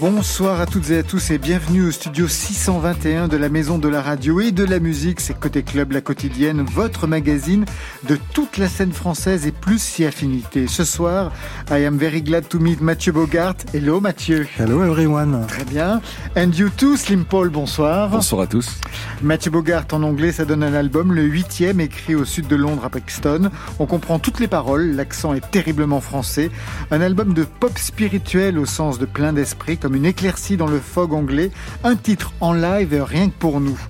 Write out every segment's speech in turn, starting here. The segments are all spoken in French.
Bonsoir à toutes et à tous et bienvenue au studio 621 de la Maison de la Radio et de la Musique. C'est Côté Club, la quotidienne, votre magazine de toute la scène française et plus si affinité. Ce soir, I am very glad to meet Mathieu Bogart. Hello Mathieu. Hello everyone. Très bien. And you too, Slim Paul, bonsoir. Bonsoir à tous. Mathieu Bogart en anglais, ça donne un album, le huitième, écrit au sud de Londres à Brixton. On comprend toutes les paroles, l'accent est terriblement français. Un album de pop spirituel au sens de plein d'esprit, comme une éclaircie dans le fog anglais, un titre en live rien que pour nous.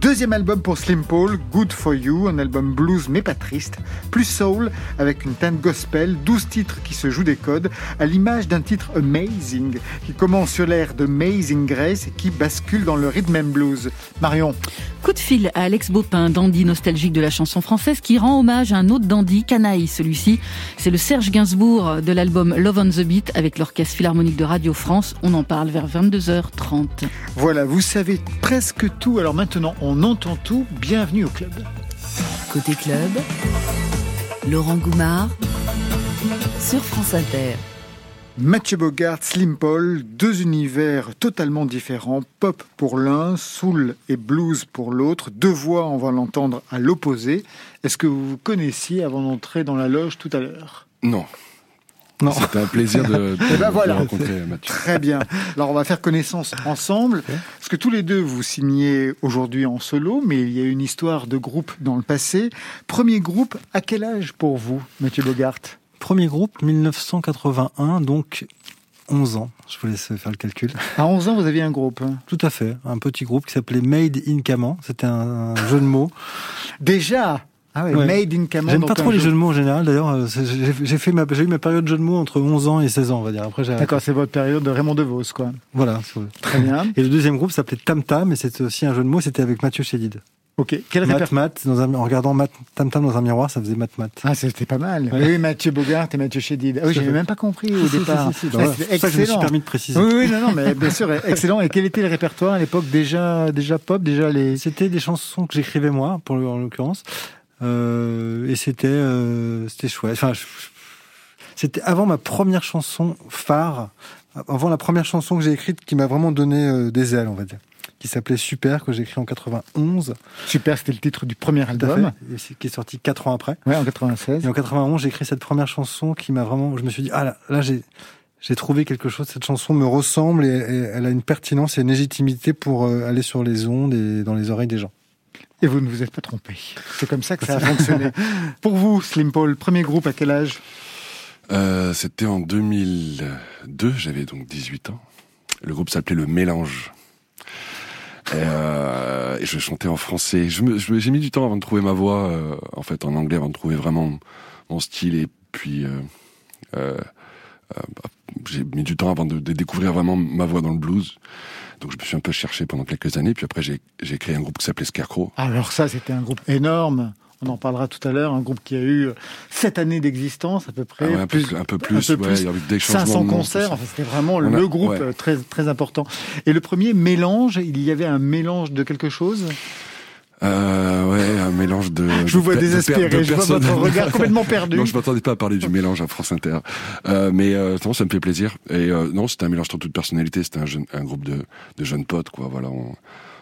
Deuxième album pour Slim Paul, Good For You, un album blues mais pas triste, plus soul avec une teinte gospel, 12 titres qui se jouent des codes, à l'image d'un titre Amazing qui commence sur l'air de Amazing Grace et qui bascule dans le rhythm and blues. Marion. Coup de fil à Alex Baupin, dandy nostalgique de la chanson française, qui rend hommage à un autre dandy, Canaille. Celui-ci, c'est le Serge Gainsbourg de l'album Love on the Beat avec l'Orchestre Philharmonique de Radio France. On en parle vers 22h30. Voilà, vous savez presque tout. Alors maintenant, on entend tout. Bienvenue au club. Côté club, Laurent Goumard sur France Inter. Mathieu Bogart, Slim Paul, deux univers totalement différents, pop pour l'un, soul et blues pour l'autre, deux voix, on va l'entendre à l'opposé. Est-ce que vous vous connaissiez avant d'entrer dans la loge tout à l'heure? Non. Non. C'était un plaisir de, Eh ben voilà. rencontrer Mathieu. Très bien. Alors on va faire connaissance ensemble, parce que tous les deux vous signez aujourd'hui en solo, mais il y a une histoire de groupe dans le passé. Premier groupe, à quel âge pour vous, Mathieu Bogart? Premier groupe, 1981, donc 11 ans. Je vous laisse faire le calcul. À 11 ans, vous aviez un groupe. hein Tout à fait. Un petit groupe qui s'appelait Made in Caman. C'était un, un jeu de mots. Déjà ah ouais, Ouais. Made in Caman. J'aime pas trop les jeu- jeux de mots en général. D'ailleurs, euh, j'ai fait ma, j'ai eu ma période de jeu de mots entre 11 ans et 16 ans, on va dire. Après, D'accord, c'est votre période de Raymond DeVos, quoi. Voilà. Très bien. Et le deuxième groupe s'appelait Tam Tam, et c'était aussi un jeu de mots. C'était avec Mathieu Chédid. Ok. Quel Mat Mat, dans un, en regardant Mat, Tam Tam dans un miroir, ça faisait Mat Mat. Ah, c'était pas mal. Oui, Mathieu Bogart et Mathieu Chédid. Ah oui, j'avais même pas compris au départ. si, si, si. Ah, Bah, c'est pour ça que je me suis excellent. permis de préciser. Oui, oui, non, non, mais bien sûr, excellent. Et quel était le répertoire à l'époque? Déjà, déjà pop, déjà les. C'était des chansons que j'écrivais moi, pour en l'occurrence, et c'était euh, c'était chouette. Enfin, c'était avant ma première chanson phare, avant la première chanson que j'ai écrite qui m'a vraiment donné euh, des ailes, on va dire, qui s'appelait Super, que j'ai écrit en 91, Super, c'était le titre du premier album. fait, qui est sorti quatre ans après. Ouais, en 96. Et en 91, j'ai écrit cette première chanson qui m'a vraiment, je me suis dit, ah là, là j'ai j'ai trouvé quelque chose. Cette chanson me ressemble et, et elle a une pertinence et une légitimité pour euh, aller sur les ondes et dans les oreilles des gens. Et vous ne vous êtes pas trompé. C'est comme ça que ça a fonctionné. Pour vous, Slim Paul, premier groupe à quel âge? Euh, C'était en 2002, j'avais donc 18 ans. Le groupe s'appelait Le Mélange. Et, euh, et je chantais en français. Je me- J'ai mis du temps avant de trouver ma voix, euh, en fait, en anglais, avant de trouver vraiment mon style. Et puis, euh, euh, euh, j'ai mis du temps avant de, de découvrir vraiment ma voix dans le blues. Donc, je me suis un peu cherché pendant quelques années. Puis après, j'ai créé un groupe qui s'appelait Scarecrow. Alors ça, c'était un groupe énorme. On en parlera tout à l'heure. Un groupe qui a eu sept années d'existence à peu près. Ah ouais, un, peu, plus- un peu un plus, peu plus. il y a eu des changements 500 de nom, concerts, enfin, c'était vraiment On le a- groupe ouais. euh, très, très important. Et le premier mélange, il y avait un mélange de quelque chose? Euh, ouais, un mélange de. Je vous vois de- désespéré, de je vois votre regard complètement perdu. Non, je m'attendais pas à parler du mélange à France Inter. Euh, mais euh, non, ça me fait plaisir. Et euh, non, c'était un mélange surtout de personnalité. C'était un, jeune, un groupe de, de jeunes potes, quoi. Voilà, on,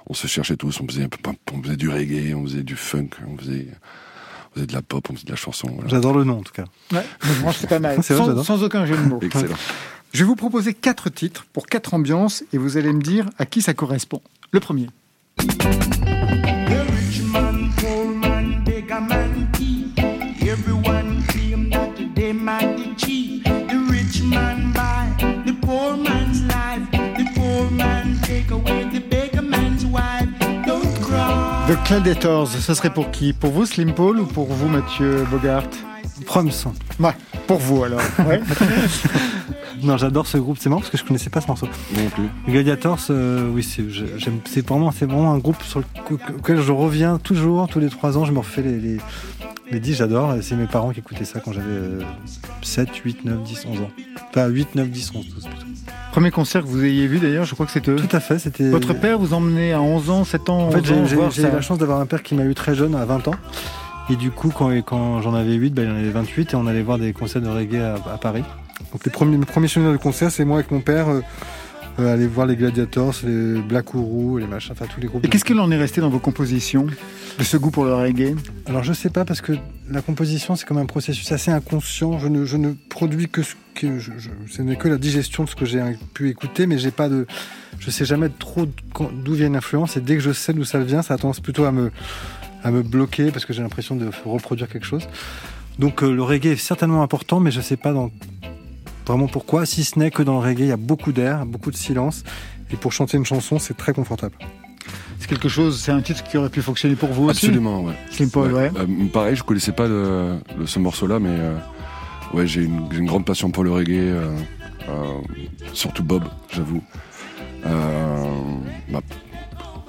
on se cherchait tous. On faisait, un peu- on faisait du reggae, on faisait du funk, on faisait, on faisait de la pop, on faisait de la chanson. Voilà. J'adore le nom en tout cas. Ouais, c'est pas mal. C'est vrai, sans, j'adore. sans aucun jeu de mots. Excellent. Je vais vous proposer quatre titres pour quatre ambiances et vous allez me dire à qui ça correspond. Le premier. The Cladators, ce serait pour qui? Pour vous, Slim Paul, ou pour vous, Mathieu Bogart? Proms. Ouais, pour vous alors. Ouais. Non, j'adore ce groupe. C'est marrant parce que je connaissais pas ce morceau. Non plus. Gladiators, euh, oui, c'est vraiment, vraiment un groupe sur le co- auquel je reviens toujours, tous les trois ans. Je me refais les, les, les 10, j'adore. C'est mes parents qui écoutaient ça quand j'avais euh, 7, 8, 9, 10, 11 ans. Pas 8, 9, 10, 11, 12 plutôt. Premier concert que vous ayez vu d'ailleurs, je crois que c'était eux. Tout à fait, c'était. Votre père vous emmenait à 11 ans, 7 ans, En 11 fait, j'ai- eu la chance d'avoir un père qui m'a eu très jeune, à 20 ans. Et du coup, quand, quand j'en avais 8, ben, il en avait 28 et on allait voir des concerts de reggae à, à Paris. Donc les premiers, mes premiers souvenirs de concert, c'est moi avec mon père euh, euh, aller voir les Gladiators, les Black Ouru, les machins, enfin tous les groupes. Et qu'est-ce qu'il en est resté dans vos compositions de ce goût pour le reggae? Alors je sais pas parce que la composition c'est comme un processus assez inconscient. Je ne, je ne produis que ce que je, je- ce n'est que la digestion de ce que j'ai pu écouter, mais j'ai pas de, je sais jamais trop d'où vient une influence et dès que je sais d'où ça vient, ça a tendance plutôt à me à me bloquer parce que j'ai l'impression de reproduire quelque chose. Donc euh, le reggae est certainement important, mais je sais pas dans vraiment pourquoi. Si ce n'est que dans le reggae il y a beaucoup d'air, beaucoup de silence et pour chanter une chanson c'est très confortable. C'est quelque chose, c'est un titre qui aurait pu fonctionner pour vous aussi Absolument, ouais. Slim Paul, ouais. Euh, pareil, je connaissais pas le, le- ce morceau-là, mais euh, ouais, j'ai une, grande passion pour le reggae, euh, euh, surtout Bob, j'avoue. Euh, bah,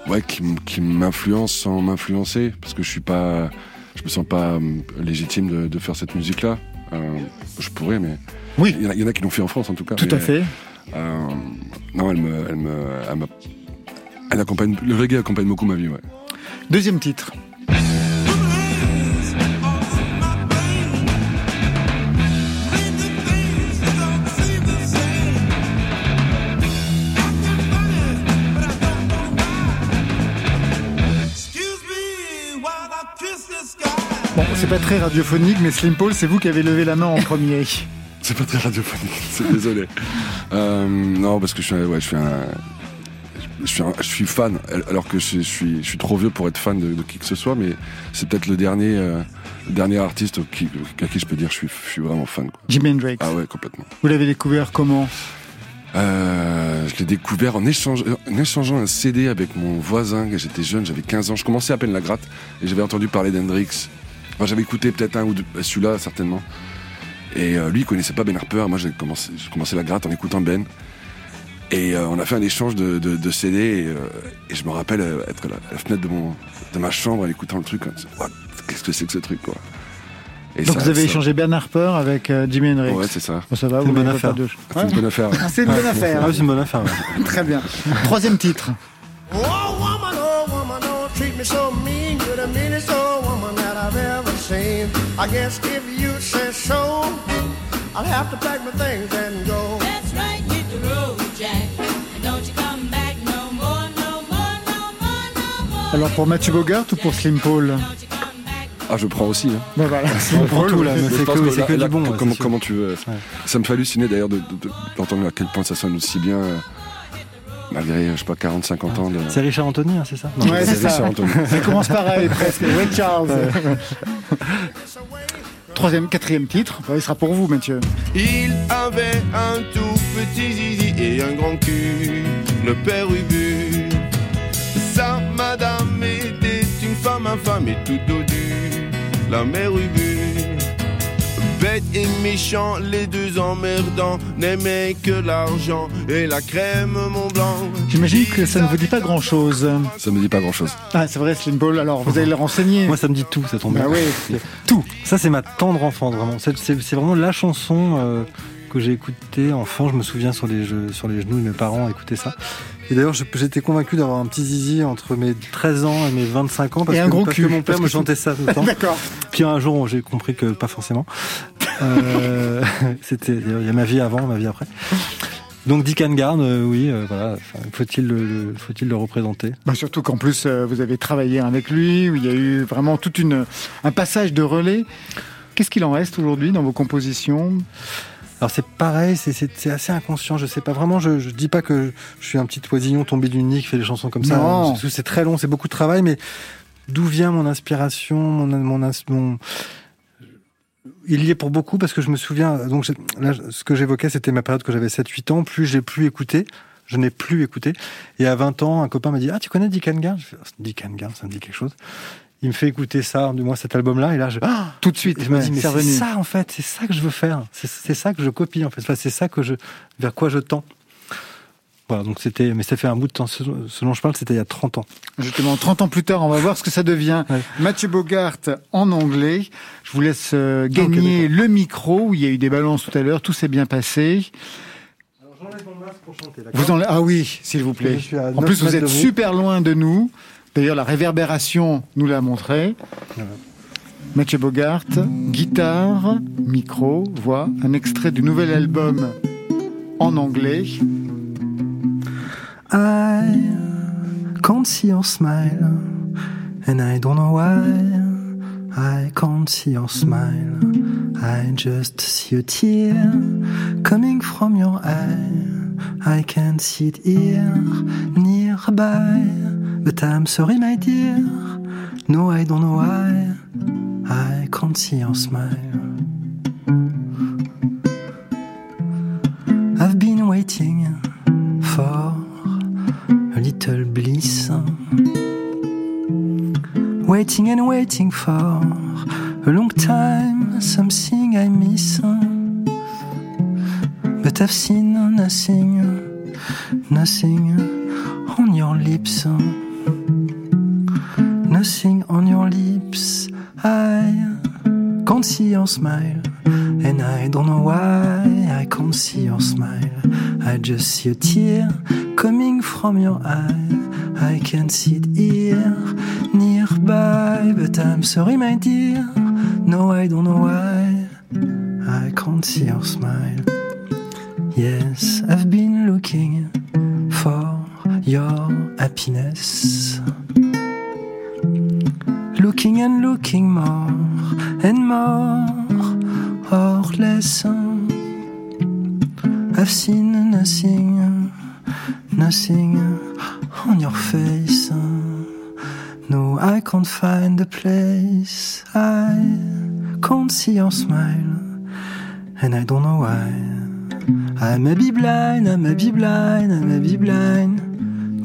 ouais, qui, m'influence sans m'influencer, parce que je suis pas, je me sens pas euh, légitime de, de faire cette musique-là. Euh, je pourrais, mais Oui. il y, en a- il y en a qui l'ont fait en France en tout cas. Tout mais, à fait. euh, non, elle me, elle me, elle accompagne, le reggae accompagne beaucoup ma vie, ouais. Deuxième titre. Bon, c'est pas très radiophonique, mais Slim Paul, c'est vous qui avez levé la main en premier. C'est pas très radiophonique, c'est désolé. Euh, non, parce que je suis, un- ouais, je suis un, je suis, un- je suis fan, alors que je, suis, je suis trop vieux pour être fan de, de qui que ce soit, mais c'est peut-être le dernier, euh, dernier artiste qui, à qui je peux dire je suis, je suis vraiment fan. Quoi. Jimi Hendrix. Ah ouais, complètement. Vous l'avez découvert comment? Euh, je l'ai découvert en, échange, en échangeant un CD avec mon voisin. J'étais jeune, j'avais 15 ans. Je commençais à peine la gratte et j'avais entendu parler d'Hendrix. Enfin, j'avais écouté peut-être un ou deux, bah, celui-là certainement. Et euh, lui, il connaissait pas Ben Harper. Moi, j'ai commencé, j'ai commencé la gratte en écoutant Ben. Et euh, on a fait un échange de, de, de CD. Et, euh, et je me rappelle être à la, à la fenêtre de, mon, de ma chambre en écoutant le truc. Qu'est-ce que c'est que ce truc quoi? Et Donc ça- vous avez ça- échangé Ben Harper avec euh, Jimi Hendrix. Ouais, c'est ça. Bon, ça va, C'est une bonne affaire. de- C'est une bonne affaire. Ah, C'est une bonne affaire. Ah, c'est une bonne affaire. ouais. Très bien. Troisième titre. Oh woman, oh woman, don't treat me so mean. You're the meanest old woman that I've ever seen. I guess if you say so, I'll have to pack my things and go. That's right, hit the road, Jack. And don't you come back no more, no more, no more, no more. Alors pour Mathieu Bogart ou pour Slim Paul Ah, je prends aussi. Voilà, Slim On prend Paul, tout là, Je c'est que, du bon. comment, tu veux. Ça me fait halluciner d'ailleurs de- de- de- d'entendre à quel point ça sonne aussi bien, euh, malgré, je sais pas, 40, 50 ans de. C'est Richard Anthony, hein, c'est ça Ouais, c'est ça. Richard Anthony. Ça commence pareil presque. Ray Charles. Troisième, quatrième titre. Il sera pour vous, Mathieu. Il avait un tout petit zizi et un grand cul, le père Ubu. Sa madame était une femme infâme et tout dodue, la mère Ubu. Et méchant, les deux emmerdants, n'aimaient que l'argent et la crème Mont Blanc. J'imagine que ça ne vous dit pas grand-chose. Ça me dit pas grand chose. Ah, c'est vrai, Slim Paul. Alors, vous allez le renseigner. Moi, ça me dit tout, ça tombe Bah bien. oui, tout. Ça, c'est ma tendre enfance, vraiment. C'est vraiment la chanson euh, que j'ai écoutée enfant. Je me souviens sur les, jeux- sur les genoux de mes parents écouter ça. Et d'ailleurs, j'étais convaincu d'avoir un petit zizi entre mes 13 ans et mes 25 ans parce, Et un que, gros parce cul, que mon père me chantait ça tout le temps. D'accord. Puis un jour, j'ai compris que pas forcément. Euh, C'était, il y a ma vie avant, ma vie après. Donc Dick Garn, euh, oui, euh, voilà. Faut-il le, faut-il le représenter? Bah, surtout qu'en plus, euh, vous avez travaillé avec lui, où il y a eu vraiment toute une, un passage de relais. Qu'est-ce qu'il en reste aujourd'hui dans vos compositions? Alors c'est pareil, c'est- assez inconscient. Je sais pas vraiment. Je, je dis pas que je suis un petit oisillon tombé du nid qui fait des chansons comme ça. Que C'est très long, c'est beaucoup de travail, mais d'où vient mon inspiration, mon, mon, mon- il y est pour beaucoup parce que je me souviens. Donc j'ai- là, ce que j'évoquais, c'était ma période que j'avais 7-8 ans. Plus j'ai plus écouté. Je n'ai plus écouté. Et à 20 ans, un copain m'a dit Ah, tu connais Dick Je fais, Ah, Dick Garn, ça me dit quelque chose. Il me fait écouter ça, du moins cet album-là, et là, je, Ah Tout de suite, je me dis, mais c'est ça en fait, c'est ça que je veux faire, c'est c'est ça que je copie en fait, Enfin, c'est ça que je, vers quoi je tends. Voilà, donc c'était, mais ça fait un bout de temps. Ce, ce dont je parle, c'était il y a 30 ans. Justement, 30 ans plus tard, on va voir ce que ça devient. Ouais. Mathieu Bogart en anglais. Je vous laisse euh, gagner le micro. Il y a eu des balances tout à l'heure. Tout s'est bien passé. Alors j'enlève mon masque pour chanter, Vous. Ah oui, s'il vous plaît. En 9 plus, vous êtes vous. super loin de nous. D'ailleurs, la réverbération nous l'a montré. Voilà. Mathieu Bogart, guitare, micro, voix, un extrait du nouvel album en anglais. I can't see your smile, and I don't know why. I can't see your smile. I just see a tear coming from your eye. I can't see it here, nearby. But I'm sorry, my dear. No, I don't know why. I can't see your smile. Waiting and waiting for a long time, something I miss. But I've seen nothing, nothing on your lips. Nothing on your lips. I can't see your smile. And I don't know why I can't see your smile. I just see a tear coming from your eye. I can't see it I'm sorry, my dear. No, I don't know why. I can't see your smile. See your smile, and I don't know why. I may be blind, I may be blind, I may be blind.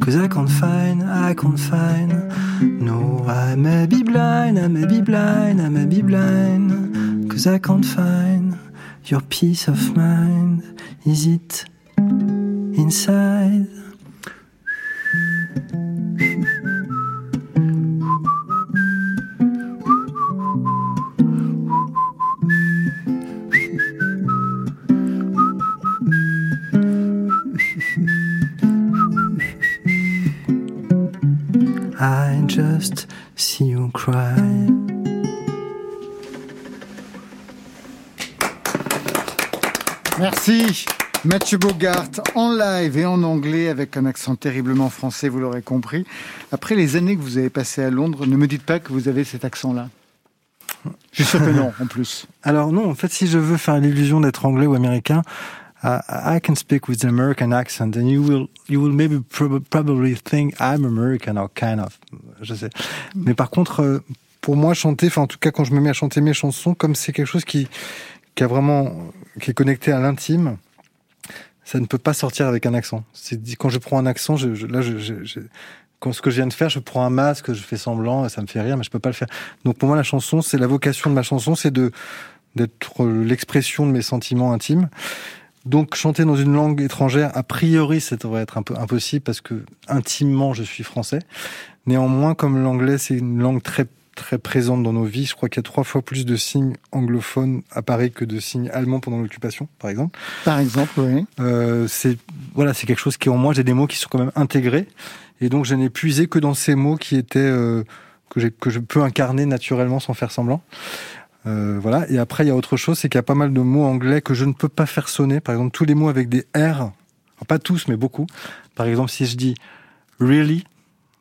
Cause I can't find, I can't find. No, I may be blind, I may be blind, I may be blind. Cause I can't find your peace of mind. Is it inside? Just see you cry. Merci. Mathieu Bogart en live et en anglais avec un accent terriblement français, vous l'aurez compris. Après les années que vous avez passées à Londres, ne me dites pas que vous avez cet accent-là. Je suis sûr que non, en plus. Alors non, en fait, si je veux faire l'illusion d'être anglais ou américain, uh, I can speak with an American accent, and you will you will maybe prob- probably think I'm American or kind of. Je sais. Mais par contre, euh, pour moi, chanter, enfin en tout cas quand je me mets à chanter mes chansons, comme c'est quelque chose qui qui a vraiment qui est connecté à l'intime, ça ne peut pas sortir avec un accent. C'est quand je prends un accent, je, je- là, je, je- je- quand ce que je viens de faire, je prends un masque, je fais semblant, ça me fait rire, mais je peux pas le faire. Donc pour moi, la chanson, c'est la vocation de ma chanson, c'est de d'être l'expression de mes sentiments intimes. Donc chanter dans une langue étrangère, a priori, ça devrait être un peu impossible parce que intimement, je suis français. Néanmoins, comme l'anglais, c'est une langue très très présente dans nos vies. Je crois qu'il y a trois fois plus de signes anglophones à Paris que de signes allemands pendant l'occupation, par exemple. Par exemple, oui. Euh, c'est voilà, c'est quelque chose qui en moi, j'ai des mots qui sont quand même intégrés, et donc je n'ai puisé que dans ces mots qui étaient euh, que, que je peux incarner naturellement sans faire semblant. Euh, voilà. Et après, il y a autre chose, c'est qu'il y a pas mal de mots anglais que je ne peux pas faire sonner. Par exemple, tous les mots avec des R, alors, pas tous, mais beaucoup. Par exemple, si je dis really,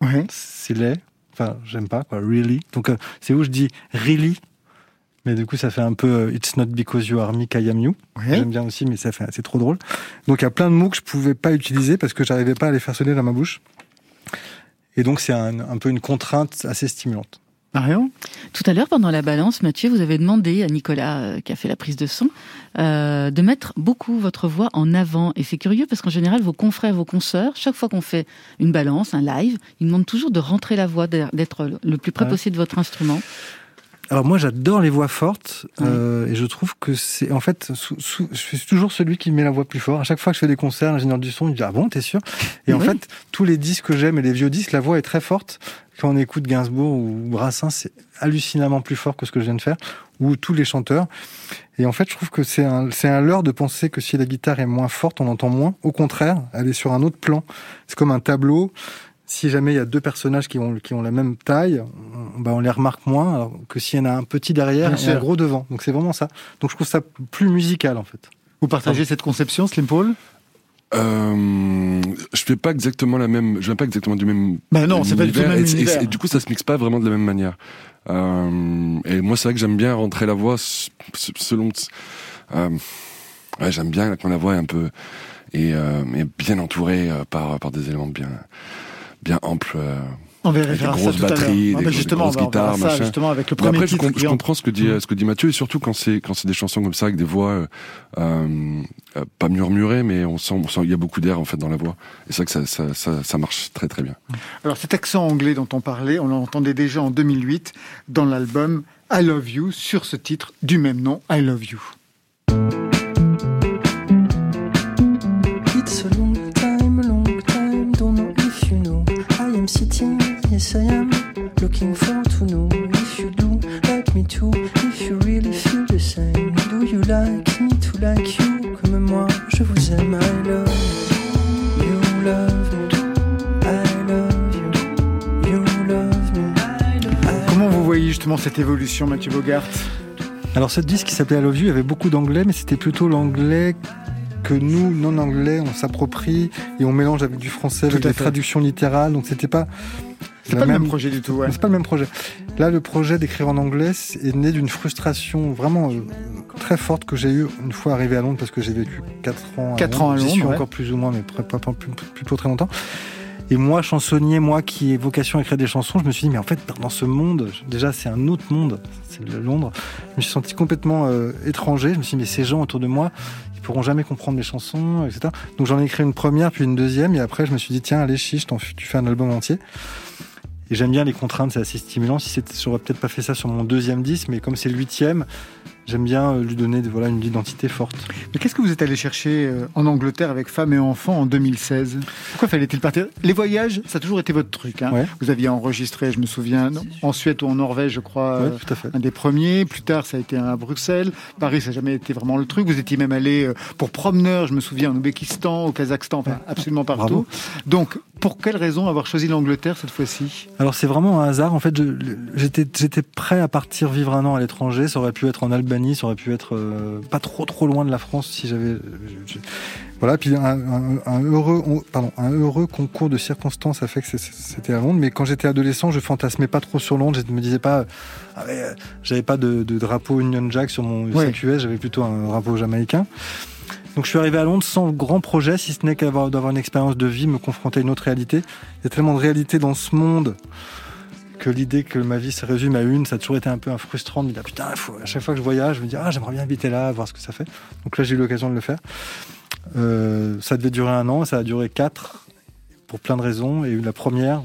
Ouais. c'est laid. Enfin, j'aime pas, quoi. Really. Donc, euh, c'est où je dis really. Mais du coup, ça fait un peu euh, It's not because you are me, I am you. Ouais. J'aime bien aussi, mais ça fait, c'est trop drôle. Donc, il y a plein de mots que je pouvais pas utiliser parce que j'arrivais pas à les faire sonner dans ma bouche. Et donc, c'est un, un peu une contrainte assez stimulante. Marion Tout à l'heure, pendant la balance, Mathieu, vous avez demandé à Nicolas, euh, qui a fait la prise de son, euh, de mettre beaucoup votre voix en avant. Et c'est curieux parce qu'en général, vos confrères, vos consoeurs, chaque fois qu'on fait une balance, un live, ils demandent toujours de rentrer la voix, d'être le plus près Ouais. possible de votre instrument. Alors moi j'adore les voix fortes euh, et je trouve que c'est en fait sou- sou- je suis toujours celui qui met la voix plus fort. À chaque fois que je fais des concerts, l'ingénieur du son il dit ah bon t'es sûr? Et en fait tous les disques que j'aime et les vieux disques, la voix est très forte. Quand on écoute Gainsbourg ou Brassens, c'est hallucinamment plus fort que ce que je viens de faire ou tous les chanteurs. Et en fait je trouve que c'est un c'est un leurre de penser que si la guitare est moins forte on entend moins. Au contraire, elle est sur un autre plan. C'est comme un tableau. Si jamais il y a deux personnages qui ont, qui ont la même taille, on, bah on les remarque moins alors que s'il y en a un petit derrière Bien et un sûr. gros devant. Donc c'est vraiment ça. Donc je trouve ça plus musical en fait. Vous partagez cette conception, Slim Paul? Euh, je fais pas exactement la même, je viens pas exactement du même. Bah non, c'est pas du tout le même et- et- univers. Et, du coup, ça se mixe pas vraiment de la même manière. Euh, et moi, c'est vrai que j'aime bien rentrer la voix selon. Euh, ouais, j'aime bien quand la voix est un peu et, euh, et bien entourée par par des éléments bien bien amples. euh, On verra des ça grosses l'heure. batteries, des, grosses guitares, ça machin. justement avec le premier après, je, titre. je en- comprends ce que dit Mm. euh, ce que dit Mathieu et surtout quand c'est quand c'est des chansons comme ça avec des voix euh, pas murmurées, mais on sent on sent il y a beaucoup d'air en fait dans la voix. Et c'est vrai que ça, ça ça ça marche très très bien. Alors cet accent anglais dont on parlait, on l'entendait déjà en 2008 dans l'album I Love You sur ce titre du même nom, I Love You. Looking for to know if you do like me too, if you really feel the same. Do you like me to like you, comme moi je vous aime, I love you, you love me, I love you, you love me, I love Comment vous voyez justement cette évolution, Mathieu Bogart? Alors, ce disque qui s'appelait I Love You, avait beaucoup d'anglais, mais c'était plutôt l'anglais que nous, non-anglais, on s'approprie et on mélange avec du français, Tout avec des fait. traductions littérales. Donc, c'était pas. C'est pas le même projet du tout, ouais. C'est pas le même projet. Là, le projet d'écrire en anglais est né d'une frustration vraiment euh, très forte que j'ai eue une fois arrivé à Londres parce que j'ai vécu 4 ans à Quatre Londres. ans à J'y Londres, suis ouais. encore plus ou moins, mais pas, pas- plus, plus pour très longtemps. Et moi, chansonnier, moi qui ai vocation à écrire des chansons, je me suis dit, mais en fait, dans ce monde, déjà, c'est un autre monde, c'est Londres. Je me suis senti complètement euh, étranger. Je me suis dit, mais ces gens autour de moi, ils pourront jamais comprendre mes chansons, etc. Donc j'en ai écrit une première, puis une deuxième, et après, je me suis dit, tiens, allez, chiche, tu fais un album entier. Et j'aime bien les contraintes, c'est assez stimulant. Si j'aurais peut-être pas fait ça sur mon deuxième disque, mais comme c'est le huitième, j'aime bien euh, lui donner voilà, une identité forte. Mais qu'est-ce que vous êtes allé chercher euh, en Angleterre avec Femmes et Enfants en 2016 Pourquoi fallait-il partir? Les voyages, ça a toujours été votre truc. hein. Ouais. Vous aviez enregistré, je me souviens, en Suède ou en Norvège, je crois, Ouais, euh, tout à fait. un des premiers. Plus tard, ça a été à Bruxelles. Paris, ça n'a jamais été vraiment le truc. Vous étiez même allé euh, pour promeneur, je me souviens, en Ouzbékistan, au Kazakhstan, enfin, absolument partout. Bravo. Donc, pour quelle raison avoir choisi l'Angleterre cette fois-ci? Alors c'est vraiment un hasard. En fait, j'étais prêt à partir vivre un an à l'étranger. Ça aurait pu être en Albanie, ça aurait pu être euh, pas trop trop loin de la France si j'avais. Voilà. Puis un, un- un heureux on- pardon un heureux concours de circonstances a fait que c'était à Londres. Mais quand j'étais adolescent, je fantasmais pas trop sur Londres. Je me disais pas. ah j'avais pas de, de drapeau Union Jack sur mon Ouais. J'avais plutôt un drapeau jamaïcain. Donc je suis arrivé à Londres sans grand projet, si ce n'est qu'avoir d'avoir une expérience de vie, me confronter à une autre réalité. Il y a tellement de réalité dans ce monde que l'idée que ma vie se résume à une, ça a toujours été un peu frustrant me dire putain, faut, à chaque fois que je voyage, je me dis ah j'aimerais bien habiter là, voir ce que ça fait. Donc là j'ai eu l'occasion de le faire. Euh, ça devait durer un an, ça a duré quatre pour plein de raisons. Et la première,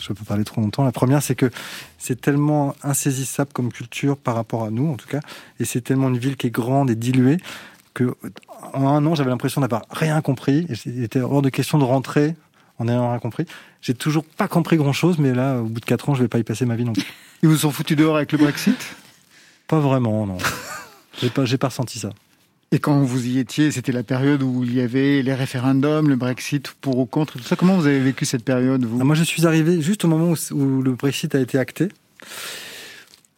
je peux parler trop longtemps. La première, c'est que c'est tellement insaisissable comme culture par rapport à nous, en tout cas, et c'est tellement une ville qui est grande et diluée que en un an, j'avais l'impression d'avoir rien compris. Et il était hors de question de rentrer en ayant rien compris. J'ai toujours pas compris grand chose, mais là, au bout de quatre ans, je vais pas y passer ma vie non plus. Ils vous sont foutus dehors avec le Brexit? Pas vraiment, non. J'ai pas, j'ai pas ressenti ça. Et quand vous y étiez, c'était la période où il y avait les référendums, le Brexit pour ou contre, tout ça. Comment vous avez vécu cette période, vous? Ah, moi, je suis arrivé juste au moment où, où le Brexit a été acté.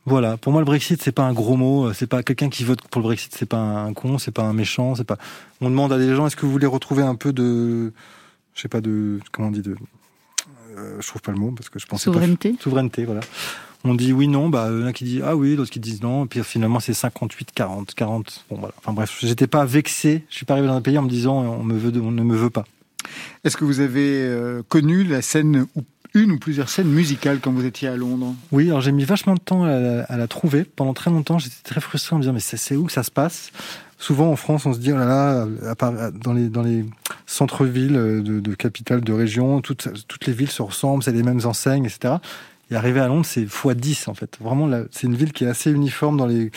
Voilà. Pour moi, le Brexit, c'est pas un gros mot. C'est pas quelqu'un qui vote pour le Brexit. C'est pas un con. C'est pas un méchant. C'est pas. On demande à des gens est-ce que vous voulez retrouver un peu de, je sais pas de, comment on dit de, euh, je trouve pas le mot parce que je pensais Souveraineté pas. Souveraineté. Voilà. On dit oui, non, bah, en a qui disent ah oui, d'autres qui disent non, et puis finalement c'est 58, 40, 40. Bon, voilà. Enfin bref, j'étais pas vexé. Je suis pas arrivé dans un pays en me disant on me veut, on ne me veut pas. Est-ce que vous avez euh, connu la scène, ou une ou plusieurs scènes musicales quand vous étiez à Londres? Oui, alors j'ai mis vachement de temps à la, à la trouver. Pendant très longtemps, j'étais très frustré en me disant mais c'est où que ça se passe? Souvent en France, on se dit oh là là, dans les dans les centres-villes euh, de, de capitales, de régions, toutes toutes les villes se ressemblent, c'est les mêmes enseignes, etc. Et arriver à Londres, c'est x 10 en fait. Vraiment, c'est une ville qui est assez uniforme dans les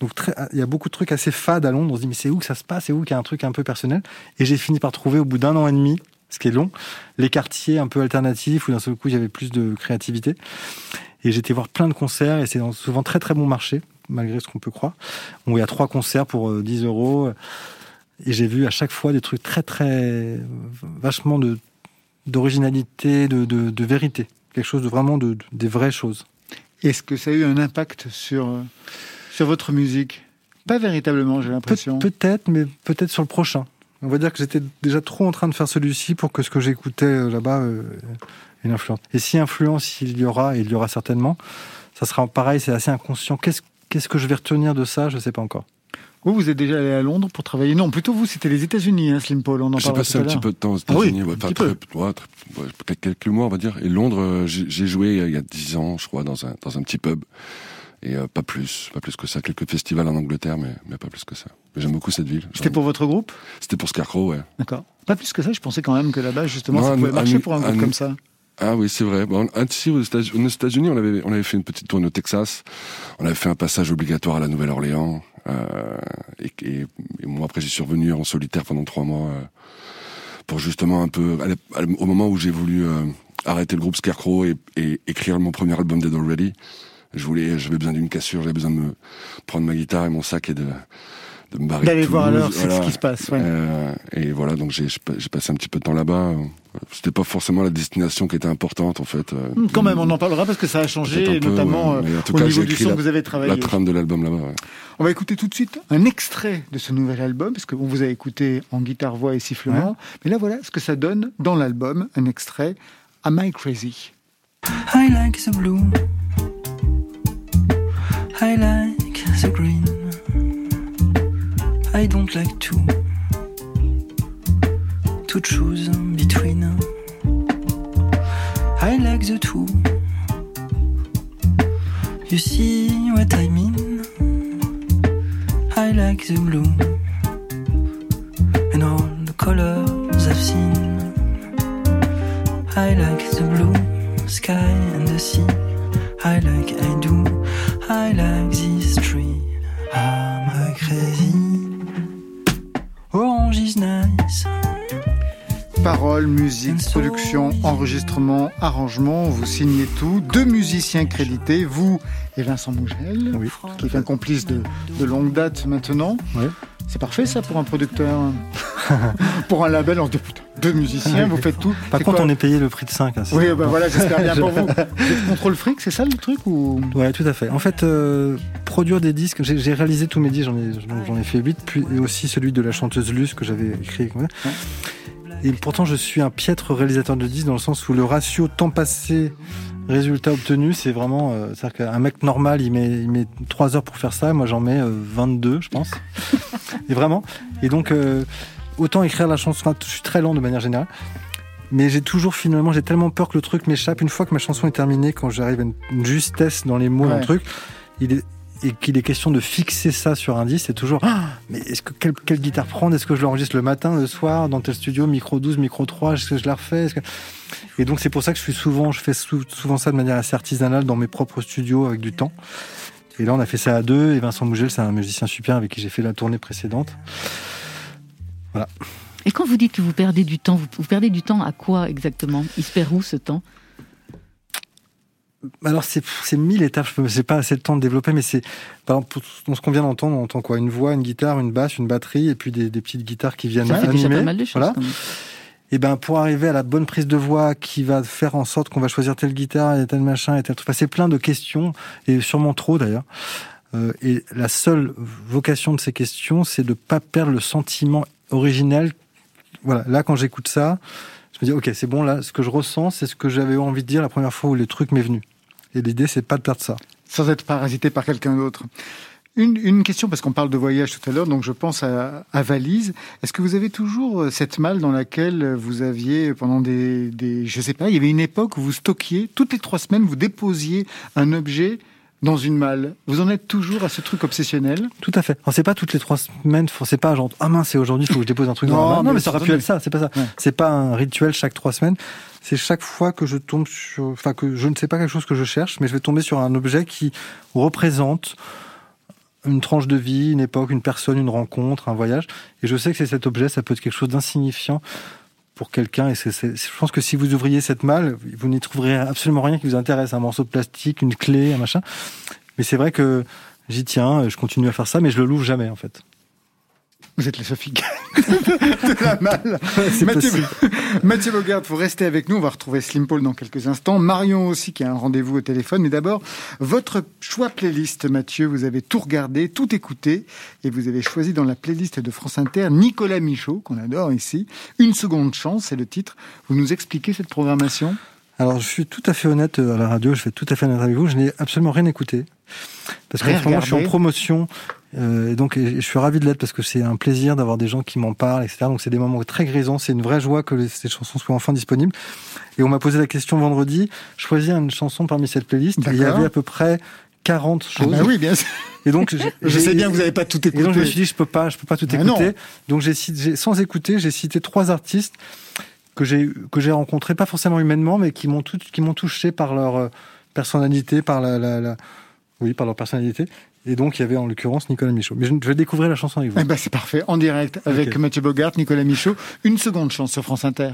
donc il y a beaucoup de trucs assez fades à Londres. On se dit mais c'est où que ça se passe? C'est où qu'il y a un truc un peu personnel? Et j'ai fini par trouver au bout d'un an et demi, ce qui est long, les quartiers un peu alternatifs où d'un seul coup il y avait plus de créativité. Et j'étais voir plein de concerts et c'est souvent très très bon marché, malgré ce qu'on peut croire. Où il y a trois concerts pour euh, 10 euros. Et j'ai vu à chaque fois des trucs très très vachement de d'originalité, de, de vérité. Quelque chose de vraiment de, de- des vraies choses. Est-ce que ça a eu un impact sur, sur votre musique? Pas véritablement, j'ai l'impression. Peut-être, mais peut-être sur le prochain. On va dire que j'étais déjà trop en train de faire celui-ci pour que ce que j'écoutais euh, là-bas euh, ait une influence. Et si influence il y aura, et il y aura certainement, ça sera pareil, c'est assez inconscient. Qu'est-ce qu'est-ce que je vais retenir de ça? Je sais pas encore. Vous, vous êtes déjà allé à Londres pour travailler Non, plutôt vous, c'était les États-Unis, hein, Slim Paul. On en J'ai passé un petit peu de temps aux Ah oui, États-Unis, ouais, enfin, très- ouais, très- quelques mois, on va dire. Et Londres, euh, j'ai joué euh, il y a dix ans, je crois, dans un dans un petit pub. Et euh, pas plus, pas plus que ça. Quelques festivals en Angleterre, mais, mais pas plus que ça. J'aime beaucoup cette ville. C'était pour votre groupe? C'était pour Scarecrow, ouais. D'accord. Pas plus que ça, je pensais quand même que là-bas, justement, Non, ça un- pouvait marcher un- pour un groupe un- comme ça. Ah oui, c'est vrai. Bon, un- ici aux États- aux États-Unis, on avait on avait fait une petite tournée au Texas. On avait fait un passage obligatoire à la Nouvelle-Orléans. Euh, et, et- et moi après, j'y suis revenu en solitaire pendant trois mois euh, pour justement un peu au moment où j'ai voulu euh, arrêter le groupe Scarecrow et, et écrire mon premier album Dead Already. Je voulais, j'avais besoin d'une cassure, j'avais besoin de me prendre ma guitare et mon sac et de D'aller voir alors c'est ce qui se passe. ouais. euh, et voilà, donc j'ai j'ai passé un petit peu de temps là-bas. C'était pas forcément la destination qui était importante en fait. euh, Hum, Quand même, on en parlera parce que ça a changé, peu, notamment ouais. euh, Mais en tout au cas, niveau du son la- que vous avez travaillé. La trame de l'album là-bas. ouais. On va écouter tout de suite un extrait de ce nouvel album, parce qu'on vous a écouté en guitare, voix et sifflement. Mais là, voilà ce que ça donne dans l'album, un extrait, Am I Crazy? I like the blue. I like the green. I don't like to to choose between. I like the two. You see what I mean? I like the blue and all the colors I've seen. I like the blue sky and the sea. I like, I do. I like this tree. Am I crazy? Orange is nice. Paroles, musique, production, enregistrement, arrangement, vous signez tout. Deux musiciens crédités, vous et Vincent Mougel, Oui. qui est un complice de, de longue date maintenant. C'est parfait ça pour un producteur. pour un label, on se dit putain, deux musiciens, vous faites tout. Par C'est contre, on est payé le prix de 5. Hein, c'est Oui, ça. bah voilà, j'espère bien pour vous. Contrôle fric, c'est ça le truc ou? Ouais, tout à fait. En fait, euh, produire des disques, j'ai réalisé tous mes disques, j'en ai, fait 8, puis et aussi celui de la chanteuse Luce que j'avais écrit. ouais. Et pourtant, je suis un piètre réalisateur de disques dans le sens où le ratio temps passé, résultat obtenu, c'est vraiment. euh, C'est-à-dire qu'un mec normal, il met, il met 3 heures pour faire ça, moi j'en mets euh, 22, je pense. et vraiment. Et donc, euh, autant écrire la chanson, enfin, je suis très lent de manière générale. Mais j'ai toujours finalement, j'ai tellement peur que le truc m'échappe. Une fois que ma chanson est terminée, quand j'arrive à une, justesse dans les mots, dans Ouais. le truc, il est, et qu'il est question de fixer ça sur un disque, c'est toujours Ah, mais est-ce que quelle, quelle guitare prendre? Est-ce que je l'enregistre le matin, le soir, dans tel studio, micro 12, micro 3, est-ce que je la refais? Que- Et donc c'est pour ça que je suis souvent, je fais sou- souvent ça de manière assez artisanale dans mes propres studios avec du temps. Et là on a fait ça à deux, et Vincent Mougel c'est un musicien super avec qui j'ai fait la tournée précédente. Et quand vous dites que vous perdez du temps, vous, vous perdez du temps à quoi exactement? Il se perd où ce temps? Alors c'est c'est mille étapes, je j'ai pas assez de temps de développer, mais c'est par exemple pour- dans ce qu'on vient d'entendre, on entend quoi? Une voix, une guitare, une basse, une batterie, et puis des, des petites guitares qui viennent Ça fait animer. pas mal de choses. Voilà. Et ben pour arriver à la bonne prise de voix qui va faire en sorte qu'on va choisir telle guitare et tel machin et tel truc. Enfin, c'est plein de questions et sûrement trop d'ailleurs. Euh, et la seule vocation de ces questions, c'est de pas perdre le sentiment originel. Voilà, là quand j'écoute ça, je me dis ok c'est bon là, ce que je ressens, c'est ce que j'avais envie de dire la première fois où le truc m'est venu. Et l'idée c'est pas de perdre ça. sans être parasité par quelqu'un d'autre. Une, une question, parce qu'on parle de voyage tout à l'heure, donc je pense à, à Valise. Est-ce que vous avez toujours euh, cette malle dans laquelle vous aviez, pendant des, des... Je sais pas, il y avait une époque où vous stockiez, toutes les trois semaines, vous déposiez un objet dans une malle. Vous en êtes toujours à ce truc obsessionnel Tout à fait. Alors, c'est pas toutes les trois semaines, c'est pas genre, ah mince, c'est aujourd'hui, il faut que je dépose un truc dans la main. Non, mais ça aurait pu être ça, c'est pas ça. Ouais. C'est pas un rituel chaque trois semaines. C'est chaque fois que je tombe sur, enfin, que je ne sais pas quelque chose que je cherche, mais je vais tomber sur un objet qui représente une tranche de vie, une époque, une personne, une rencontre, un voyage. Et je sais que c'est cet objet, ça peut être quelque chose d'insignifiant pour quelqu'un. Et c'est, c'est- je pense que si vous ouvriez cette malle, vous n'y trouverez absolument rien qui vous intéresse. Un morceau de plastique, une clé, un machin. Mais c'est vrai que j'y tiens, je continue à faire ça, mais je le l'ouvre jamais, en fait. Vous êtes la Sophie de la malle. C'est Mathieu, possible. Mathieu Bogart, vous restez avec nous. On va retrouver Slim Paul dans quelques instants. Marion aussi qui a un rendez-vous au téléphone. Mais d'abord, votre choix playlist, Mathieu. Vous avez tout regardé, tout écouté. Et vous avez choisi dans la playlist de France Inter Nicolas Michaud, qu'on adore ici. Une seconde chance, c'est le titre. Vous nous expliquez cette programmation? Alors, je suis tout à fait honnête euh, à la radio, je vais tout à fait honnête avec vous, je n'ai absolument rien écouté. Parce qu'en ce moment, je suis en promotion, euh, et donc je suis ravi de l'être parce que c'est un plaisir d'avoir des gens qui m'en parlent, etc. Donc c'est des moments très grisants, c'est une vraie joie que les- ces chansons soient enfin disponibles. Et on m'a posé la question vendredi, choisir une chanson parmi cette playlist, il y avait à peu près 40 Ah choses. bah oui, bien sûr. Et donc, Je sais bien que vous n'avez pas tout et donc je me écouté. suis dit, je peux pas, je peux pas tout Ah écouter. Donc j'ai sans écouter, j'ai cité trois artistes que j'ai que j'ai rencontrés, pas forcément humainement, mais qui m'ont qui m'ont touché par leur euh, personnalité, par la, la, la- oui, par leur personnalité. Et donc il y avait en l'occurrence Nicolas Michaud. Mais je, je vais découvrir la chanson avec vous. Eh ben, c'est parfait. En direct avec. Mathieu Bogart, Nicolas Michaud. Une seconde chance sur France Inter.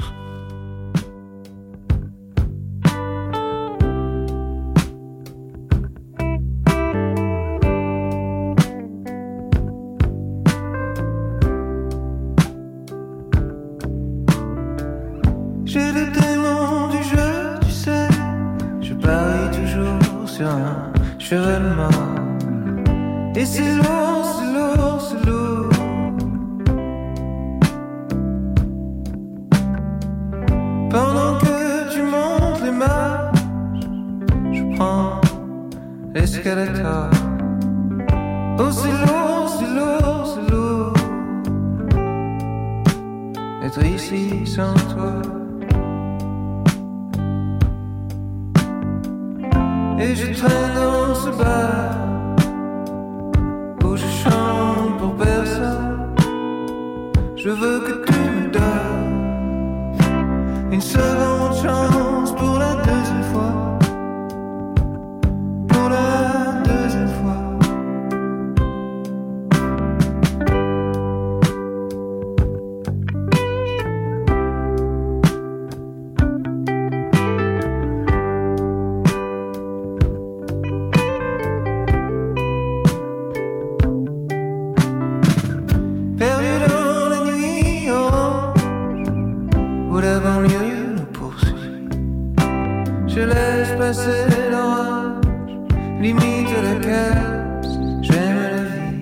Limite la casse J'aime la vie.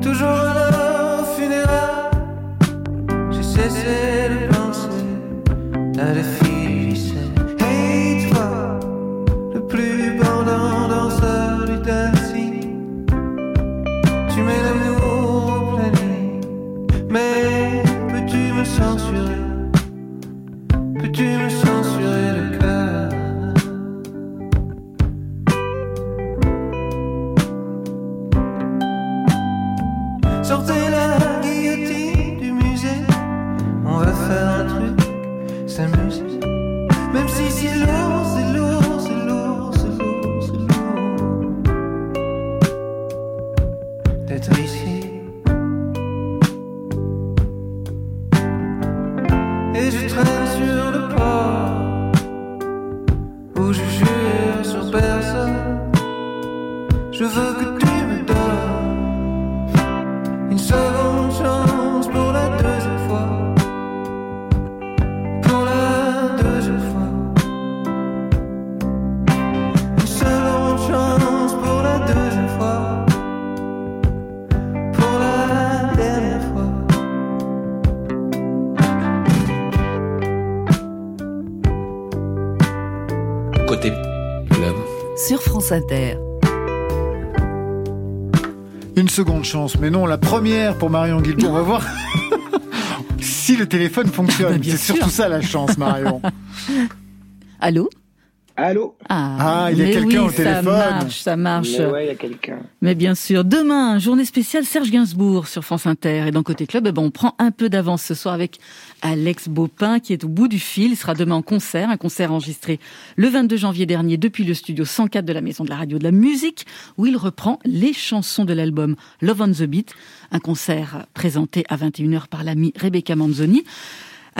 Toujours à la funéraire J'ai cessé de penser À la France Inter. Une seconde chance, mais non, la première pour Marion Guilbault. On va voir si le téléphone fonctionne. Bah, bien C'est surtout ça la chance, Marion. Allô? Allô Ah, il y a quelqu'un oui, au téléphone. Ça marche, ça marche. Mais ouais, il y a quelqu'un. Mais bien sûr, demain, journée spéciale Serge Gainsbourg sur France Inter. Et dans Côté Club, eh ben, on prend un peu d'avance ce soir avec Alex Baupin qui est au bout du fil. Il sera demain en concert, un concert enregistré le 22 janvier dernier depuis le studio 104 de la Maison de la Radio de la Musique où il reprend les chansons de l'album Love on the Beat. Un concert présenté à 21h par l'amie Rebecca Manzoni.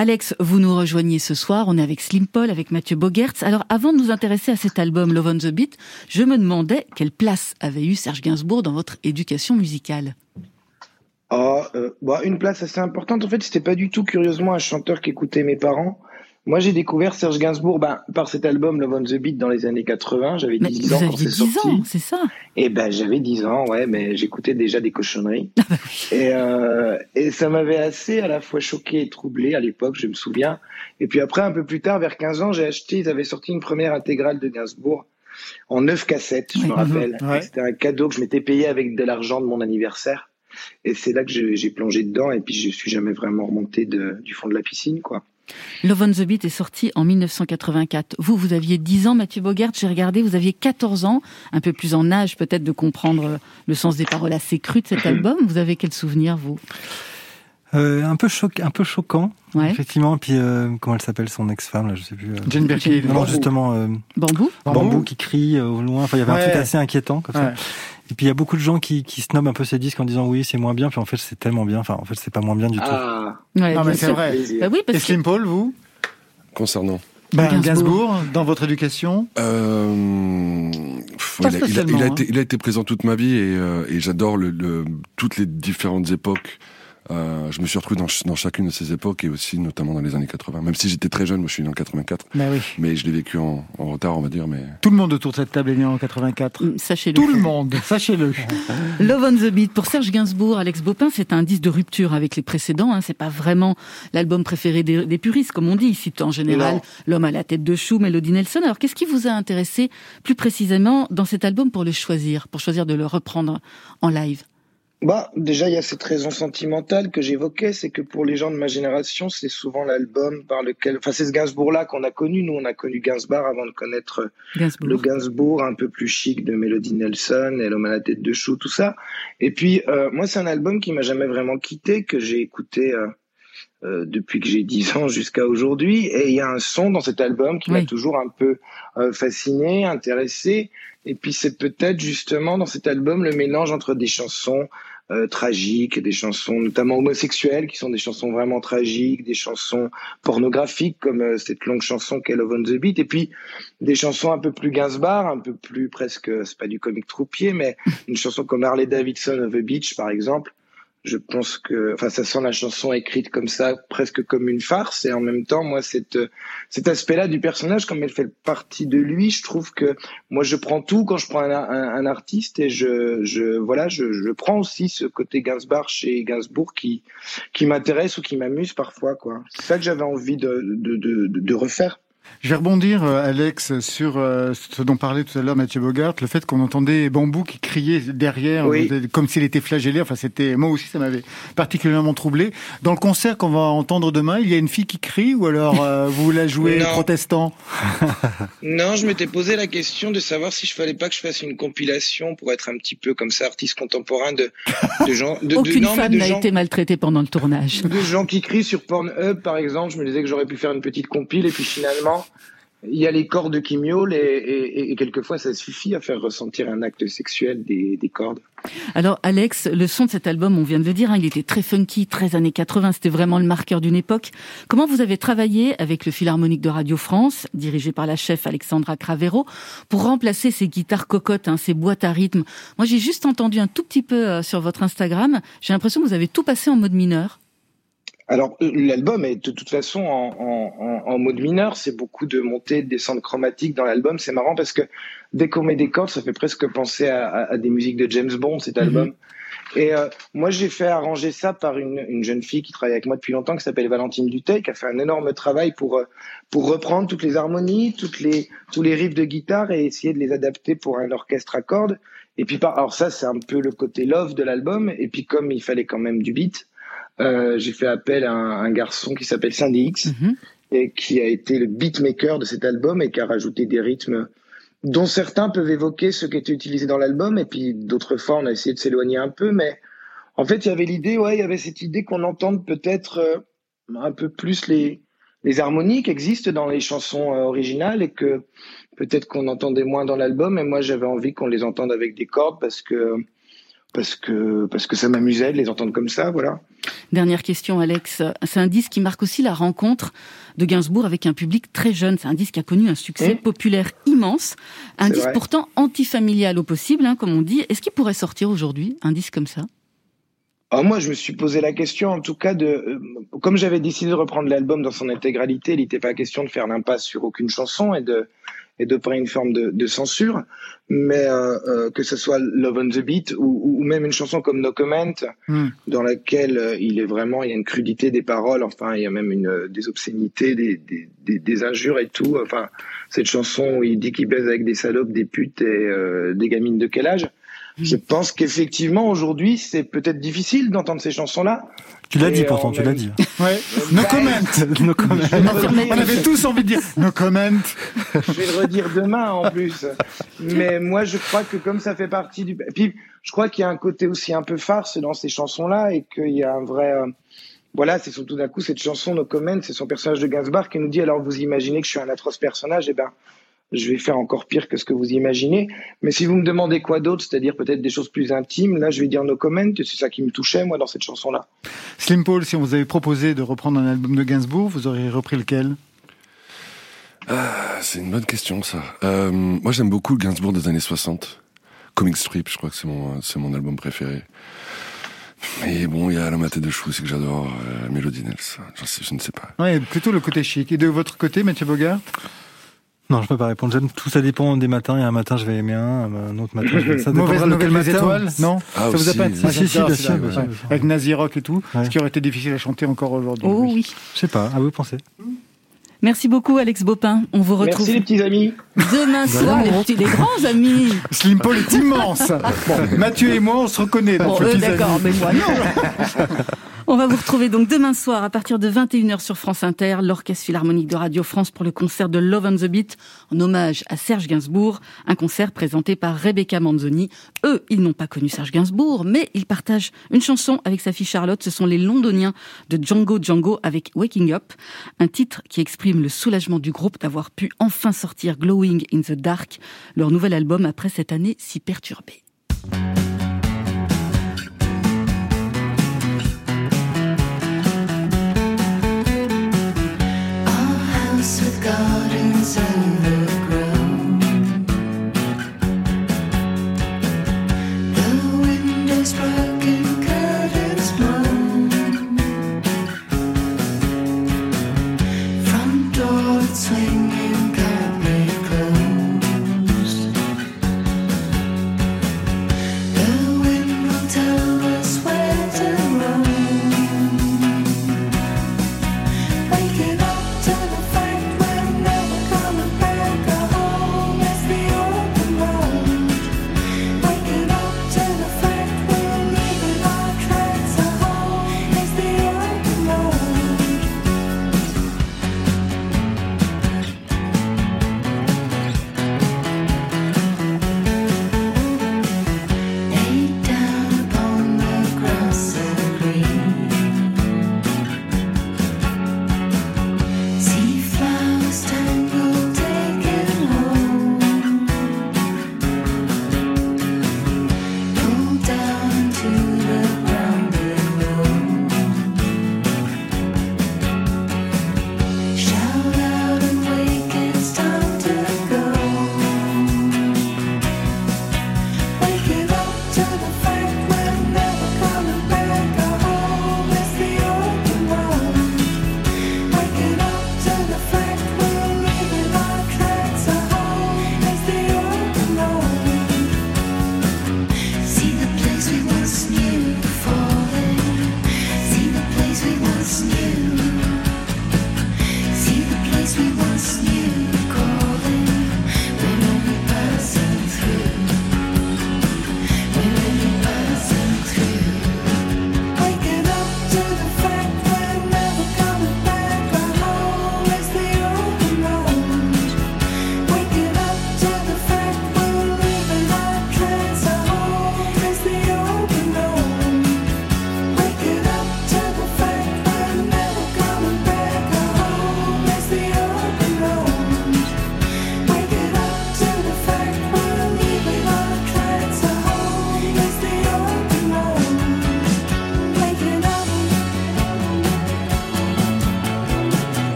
Alex, vous nous rejoignez ce soir. On est avec Slim Paul, avec Mathieu Bogertz. Alors, avant de nous intéresser à cet album Love on the Beat, je me demandais quelle place avait eu Serge Gainsbourg dans votre éducation musicale? Oh, euh, bah, une place assez importante. En fait, c'était pas du tout curieusement un chanteur qu'écoutaient mes parents. Moi, j'ai découvert Serge Gainsbourg ben, par cet album Love on the Beat dans les années 80. J'avais Mais 10 vous ans quand c'est 10 sorti. ans, c'est ça? Et ben j'avais 10 ans, ouais, mais j'écoutais déjà des cochonneries. et, euh, et ça m'avait assez à la fois choqué et troublé à l'époque, je me souviens. Et puis après, un peu plus tard, vers 15 ans, j'ai acheté, ils avaient sorti une première intégrale de Gainsbourg en neuf cassettes, je me rappelle. Ouais. C'était un cadeau que je m'étais payé avec de l'argent de mon anniversaire. Et c'est là que j'ai plongé dedans et puis je suis jamais vraiment remonté de, du fond de la piscine, quoi. Love on the Beat est sorti en 1984. Vous, vous aviez 10 ans, Mathieu Bogart, j'ai regardé, vous aviez 14 ans, un peu plus en âge peut-être de comprendre euh, le sens des paroles assez crues de cet album. Vous avez quel souvenir, vous? Euh, un peu choc, un peu choquant, Ouais. effectivement. Et puis euh, comment elle s'appelle son ex-femme là, je sais plus. euh. Jane Birkin. Non, justement euh, Bambou Bambou. qui crie euh, au loin. Enfin, il y avait Ouais. un truc assez inquiétant comme ça. Et puis il y a beaucoup de gens qui, qui snobent un peu ces disques en disant oui c'est moins bien. Puis en fait c'est tellement bien. Enfin en fait c'est pas moins bien du tout. Ah, Ouais, Non, mais c'est vrai. Bah oui, Et parce Slim Paul, vous? Concernant. ben, Gainsbourg. Gainsbourg, dans votre éducation? Euh, pff, il, a, il a- spécialement, il a été, il a été présent toute ma vie et, euh, et j'adore le, le- toutes les différentes époques. Euh, je me suis retrouvé dans, ch- dans chacune de ces époques et aussi notamment dans les années 80. Même si j'étais très jeune, moi je suis né en 84, Ben oui. mais je l'ai vécu en, en retard, on va dire. Mais Tout le monde autour de cette table est né en 84. Mm, Sachez-le. Tout le monde, sachez-le. Love on the Beat pour Serge Gainsbourg, Alex Bopin, c'est un disque de rupture avec les précédents. Hein. C'est pas vraiment l'album préféré des, des puristes, comme on dit. Il cite en général Non. L'homme à la tête de chou, Mélodie Nelson. Alors, qu'est-ce qui vous a intéressé plus précisément dans cet album pour le choisir, pour choisir de le reprendre en live? Bah, déjà, il y a cette raison sentimentale que j'évoquais, c'est que pour les gens de ma génération, c'est souvent l'album par lequel, enfin, c'est ce Gainsbourg-là qu'on a connu. Nous, on a connu Gainsbourg avant de connaître Gainsbourg le Gainsbourg un peu plus chic de Melody Nelson et l'homme à la tête de chou, tout ça. Et puis, euh, moi, c'est un album qui m'a jamais vraiment quitté, que j'ai écouté euh, euh, depuis que j'ai 10 ans jusqu'à aujourd'hui. Et il y a un son dans cet album qui m'a toujours un peu euh, fasciné, intéressé. Et puis, c'est peut-être justement dans cet album le mélange entre des chansons euh, tragiques, des chansons notamment homosexuelles, qui sont des chansons vraiment tragiques, des chansons pornographiques comme euh, cette longue chanson qu'est Love on the Beat, et puis des chansons un peu plus Gainsbourg, un peu plus presque, c'est pas du comique troupier, mais une chanson comme Harley Davidson of the Beach par exemple. Je pense que, enfin, ça sent la chanson écrite comme ça, presque comme une farce, et en même temps, moi, cet aspect-là du personnage, comme elle fait partie de lui, je trouve que moi, je prends tout quand je prends un, un, un artiste, et je, je, voilà, je, je prends aussi ce côté Gainsbourg chez Gainsbourg qui, qui m'intéresse ou qui m'amuse parfois, quoi. C'est ça que j'avais envie de, de, de, de refaire. Je vais rebondir, euh, Alex, sur euh, ce dont parlait tout à l'heure Mathieu Bogart, le fait qu'on entendait Bambou qui criait derrière, Oui. euh, comme s'il était flagellé. Enfin, c'était moi aussi, ça m'avait particulièrement troublé. Dans le concert qu'on va entendre demain, il y a une fille qui crie ou alors euh, vous la jouez Non. protestant? Non, je m'étais posé la question de savoir si je fallait pas que je fasse une compilation pour être un petit peu comme ça, artiste contemporain de, de gens, de, de- Aucune non, femme n'a été maltraitée pendant le tournage. de gens qui crient sur Pornhub, par exemple. Je me disais que j'aurais pu faire une petite compile et puis finalement, il y a les cordes qui miaulent et, quelquefois ça suffit à faire ressentir un acte sexuel des, des cordes. Alors Alex, le son de cet album, on vient de le dire, hein, il était très funky, très années 80, c'était vraiment le marqueur d'une époque. Comment vous avez travaillé avec le Philharmonique de Radio France, dirigé par la chef Alexandra Cravero, pour remplacer ces guitares cocottes, hein, ces boîtes à rythme? Moi j'ai juste entendu un tout petit peu euh, sur votre Instagram, j'ai l'impression que vous avez tout passé en mode mineur. Alors euh, l'album est de toute façon en, en, en, en mode mineur, c'est beaucoup de montées, de descentes chromatiques dans l'album. C'est marrant parce que dès qu'on met des cordes, ça fait presque penser à, à, à des musiques de James Bond cet album. Et euh, moi j'ai fait arranger ça par une, une jeune fille qui travaille avec moi depuis longtemps, qui s'appelle Valentine Dutey, qui a fait un énorme travail pour euh, pour reprendre toutes les harmonies, toutes les tous les riffs de guitare et essayer de les adapter pour un orchestre à cordes. Et puis par, alors ça c'est un peu le côté love de l'album. Et puis comme il fallait quand même du beat. Euh, j'ai fait appel à un, un garçon qui s'appelle Sandy X Mhm. et qui a été le beatmaker de cet album et qui a rajouté des rythmes dont certains peuvent évoquer ceux qui étaient utilisés dans l'album et puis d'autres fois on a essayé de s'éloigner un peu mais en fait il y avait l'idée ouais il y avait cette idée qu'on entende peut-être euh, un peu plus les les harmonies qui existent dans les chansons euh, originales et que peut-être qu'on entendait moins dans l'album et moi j'avais envie qu'on les entende avec des cordes parce que parce que parce que ça m'amusait de les entendre comme ça voilà Dernière question, Alex. C'est un disque qui marque aussi la rencontre de Gainsbourg avec un public très jeune. C'est un disque qui a connu un succès Mmh. populaire immense. Un disque vrai. pourtant antifamilial au possible, hein, comme on dit. Est-ce qu'il pourrait sortir aujourd'hui un disque comme ça? Alors moi, je me suis posé la question, en tout cas, de euh, comme j'avais décidé de reprendre l'album dans son intégralité, il n'était pas question de faire l'impasse sur aucune chanson et de et d'opérer une forme de, de censure, mais euh, euh, que ce soit Love on the Beat ou, ou même une chanson comme No Comment, Hmm. dans laquelle euh, il est vraiment, il y a une crudité des paroles, enfin, il y a même une, euh, des obscénités, des, des, des, des injures et tout. Enfin, cette chanson où il dit qu'il baise avec des salopes, des putes et euh, des gamines de quel âge Je pense qu'effectivement, aujourd'hui, c'est peut-être difficile d'entendre ces chansons-là. Tu l'as Et dit pourtant, tu l'as dit. Ouais. No Bah, comment. No comment. On avait tous envie de dire no comment. Je vais le redire demain en plus. Mais moi, je crois que comme ça fait partie du. Puis, je crois qu'il y a un côté aussi un peu farce dans ces chansons-là et qu'il y a un vrai. euh, Voilà, c'est surtout d'un coup cette chanson No Comment, c'est son personnage de Gainsbourg qui nous dit alors vous imaginez que je suis un atroce personnage, eh ben je vais faire encore pire que ce que vous imaginez. Mais si vous me demandez quoi d'autre, c'est-à-dire peut-être des choses plus intimes, là je vais dire No Comment, c'est ça qui me touchait moi dans cette chanson-là. Slim Paul, si on vous avait proposé de reprendre un album de Gainsbourg, vous auriez repris lequel? Ah, c'est une bonne question, ça. Euh, moi, j'aime beaucoup le Gainsbourg des années 60. Comic Strip, je crois que c'est mon, c'est mon album préféré. Mais bon, il y a La Maté de Chou, c'est que j'adore, euh, Melody Nels. J'en sais- je ne sais pas. Ouais, plutôt le côté chic. Et de votre côté, Mathieu Bogart? Non, je peux pas répondre. J'aime tout, ça dépend des matins. Il y a un matin, je vais aimer un, un autre matin, je vais... ça Mauvaise nouvelle matin. étoiles Non Ah, Ça vous a pas. Ah, Si, si, bien sûr, ouais. Avec Nazi Rock et tout, Ouais. ce qui aurait été difficile à chanter encore aujourd'hui. Oh oui. Je sais pas, à vous penser. Merci beaucoup, Alex Bopin. On vous retrouve Merci les petits amis. demain soir, les, petits- les grands amis. Slim Paul est immense. Bon, Mathieu et moi, on se reconnaît dans Bon, petit d'accord, mais moi non. On va vous retrouver donc demain soir à partir de 21h sur France Inter, l'Orchestre Philharmonique de Radio France pour le concert de Love on the Beat en hommage à Serge Gainsbourg, un concert présenté par Rebecca Manzoni. Eux, ils n'ont pas connu Serge Gainsbourg, mais ils partagent une chanson avec sa fille Charlotte. Ce sont les Londoniens de Django Django avec Waking Up, un titre qui exprime le soulagement du groupe d'avoir pu enfin sortir Glowing in the Dark, leur nouvel album après cette année si perturbée.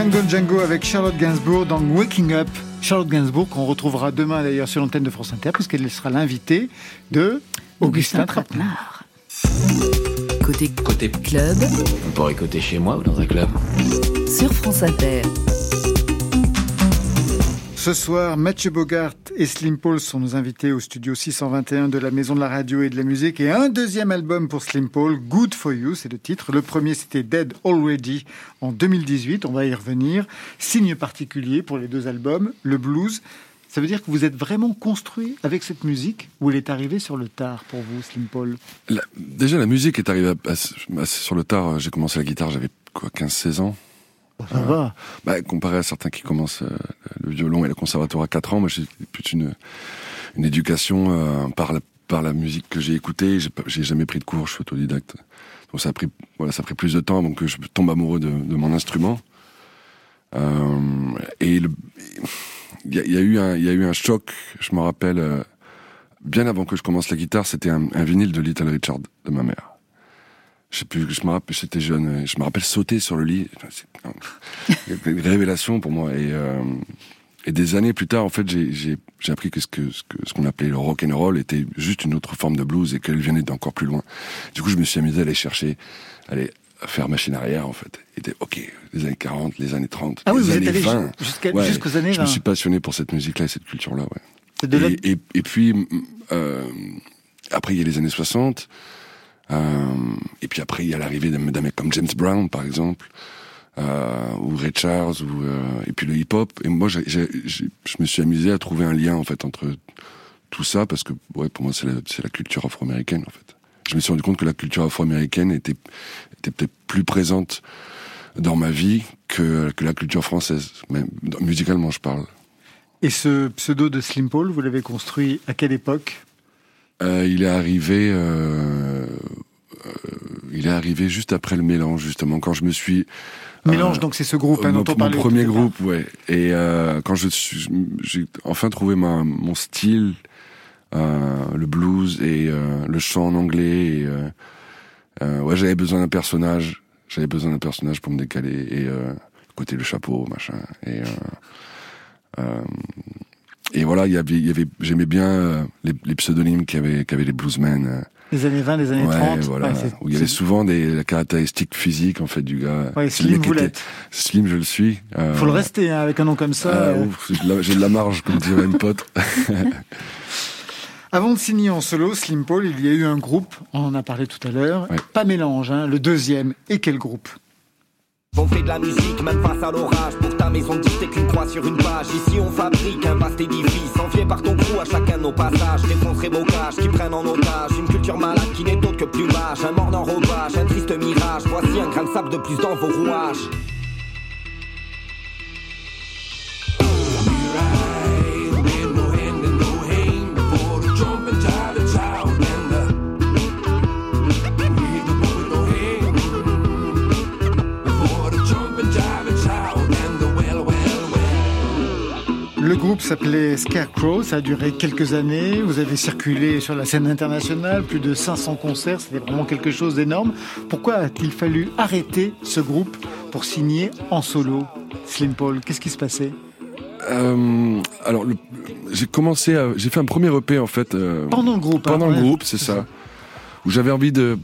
Django Django avec Charlotte Gainsbourg dans Waking Up. Charlotte Gainsbourg qu'on retrouvera demain d'ailleurs sur l'antenne de France Inter puisqu'elle sera l'invitée de Augustin Trapenard. Côté Côté club On pourrait côté chez moi ou dans un club. sur France Inter. Ce soir, Mathieu Bogart et Slim Paul sont nos invités au studio 621 de la Maison de la Radio et de la Musique et un deuxième album pour Slim Paul, Good for You, c'est le titre. Le premier, c'était Dead Already en 2018, on va y revenir. Signe particulier pour les deux albums, le blues. Ça veut dire que vous êtes vraiment construit avec cette musique ou elle est arrivée sur le tard pour vous, Slim Paul? Déjà, la musique est arrivée sur le tard. J'ai commencé la guitare, j'avais quoi, 15-16 ans? Ça. Bah, comparé à certains qui commencent euh, le violon et le conservatoire à 4 ans, moi j'ai plus une, une éducation euh, par, la, par la musique que j'ai écoutée. J'ai jamais pris de cours, je suis autodidacte. Donc ça a pris, voilà, ça a pris plus de temps avant que je tombe amoureux de, de mon instrument. Euh, et il y, y a eu un, il y a eu un choc, je me rappelle, euh, bien avant que je commence la guitare, c'était un, un vinyle de Little Richard de ma mère. Je sais plus, je me rappelle, j'étais jeune, je me rappelle sauter sur le lit. C'est une révélation pour moi. Et, euh, et des années plus tard, en fait, j'ai- j'ai j'ai appris que ce que ce que- ce qu'on appelait le rock and roll était juste une autre forme de blues et qu'elle venait d'encore plus loin. Du coup, je me suis amusé à aller chercher, à aller faire machine arrière, en fait. Et des- ok, les années 40, les années 30, Ah oui, les vous êtes années allé 20. jusqu'à- Ouais, jusqu'aux années Je me 20. suis passionné pour cette musique-là et cette culture-là, ouais. De la- Et, et, et puis, euh, après, il y a les années 60. Euh, et puis après, il y a l'arrivée d'un mec comme James Brown, par exemple, euh, ou Ray Charles, ou, euh, et puis le hip-hop. Et moi, je me suis amusé à trouver un lien, en fait, entre tout ça, parce que, ouais, pour moi, c'est la, la culture afro-américaine, en fait. Je me suis rendu compte que la culture afro-américaine était, était peut-être plus présente dans ma vie que, que la culture française, même musicalement, je parle. Et ce pseudo de Slim Paul, vous l'avez construit à quelle époque? Euh, il est arrivé, euh, euh, il est arrivé juste après le mélange, justement, quand je me suis. Mélange, euh, donc c'est ce groupe hein, mon, dont on mon parlait. au premier groupe, ouais. Et euh, quand je suis, j'ai enfin trouvé ma, mon style, euh, le blues et euh, le chant en anglais. Et, euh, euh, ouais, j'avais besoin d'un personnage. J'avais besoin d'un personnage pour me décaler et euh, côté le chapeau, machin. Et euh, euh, et voilà, il y avait, avait, j'aimais bien euh, les, les pseudonymes qu'avaient qu'avaient les bluesmen. euh, Les années 20, les années ouais, 30. voilà, Ouais, où il y avait souvent des caractéristiques physiques en fait du gars. Ouais, Slim, vous l'êtes. Slim, je le suis. Euh, Faut le rester hein, avec un nom comme ça. ah, euh. ouf, j'ai de la- j'ai de la marge, comme dirait une pote. Avant de signer en solo, Slim Paul, il y a eu un groupe, on en a parlé tout à l'heure, pas mélange, hein, le deuxième. Et quel groupe? On fait de la musique même face à l'orage. Pour ta maison de t'es qu'une croix sur une page. Ici on fabrique un vaste édifice Envié par ton crew à chacun de nos passages. Défoncerai mocages qui prennent en otage Une culture malade qui n'est autre que plumage Un mort d'enrobage, un triste mirage. Voici un grain de sable de plus dans vos rouages Le groupe s'appelait Scarecrow, ça a duré quelques années, vous avez circulé sur la scène internationale, plus de 500 concerts, c'était vraiment quelque chose d'énorme. Pourquoi a-t-il fallu arrêter ce groupe pour signer en solo? Slim Paul, qu'est-ce qui se passait? Euh, alors, j'ai commencé, à- j'ai fait un premier EP en fait. euh, Pendant le groupe, hein, Pendant ouais, le groupe, c'est c'est ça. ça. Où j'avais envie de,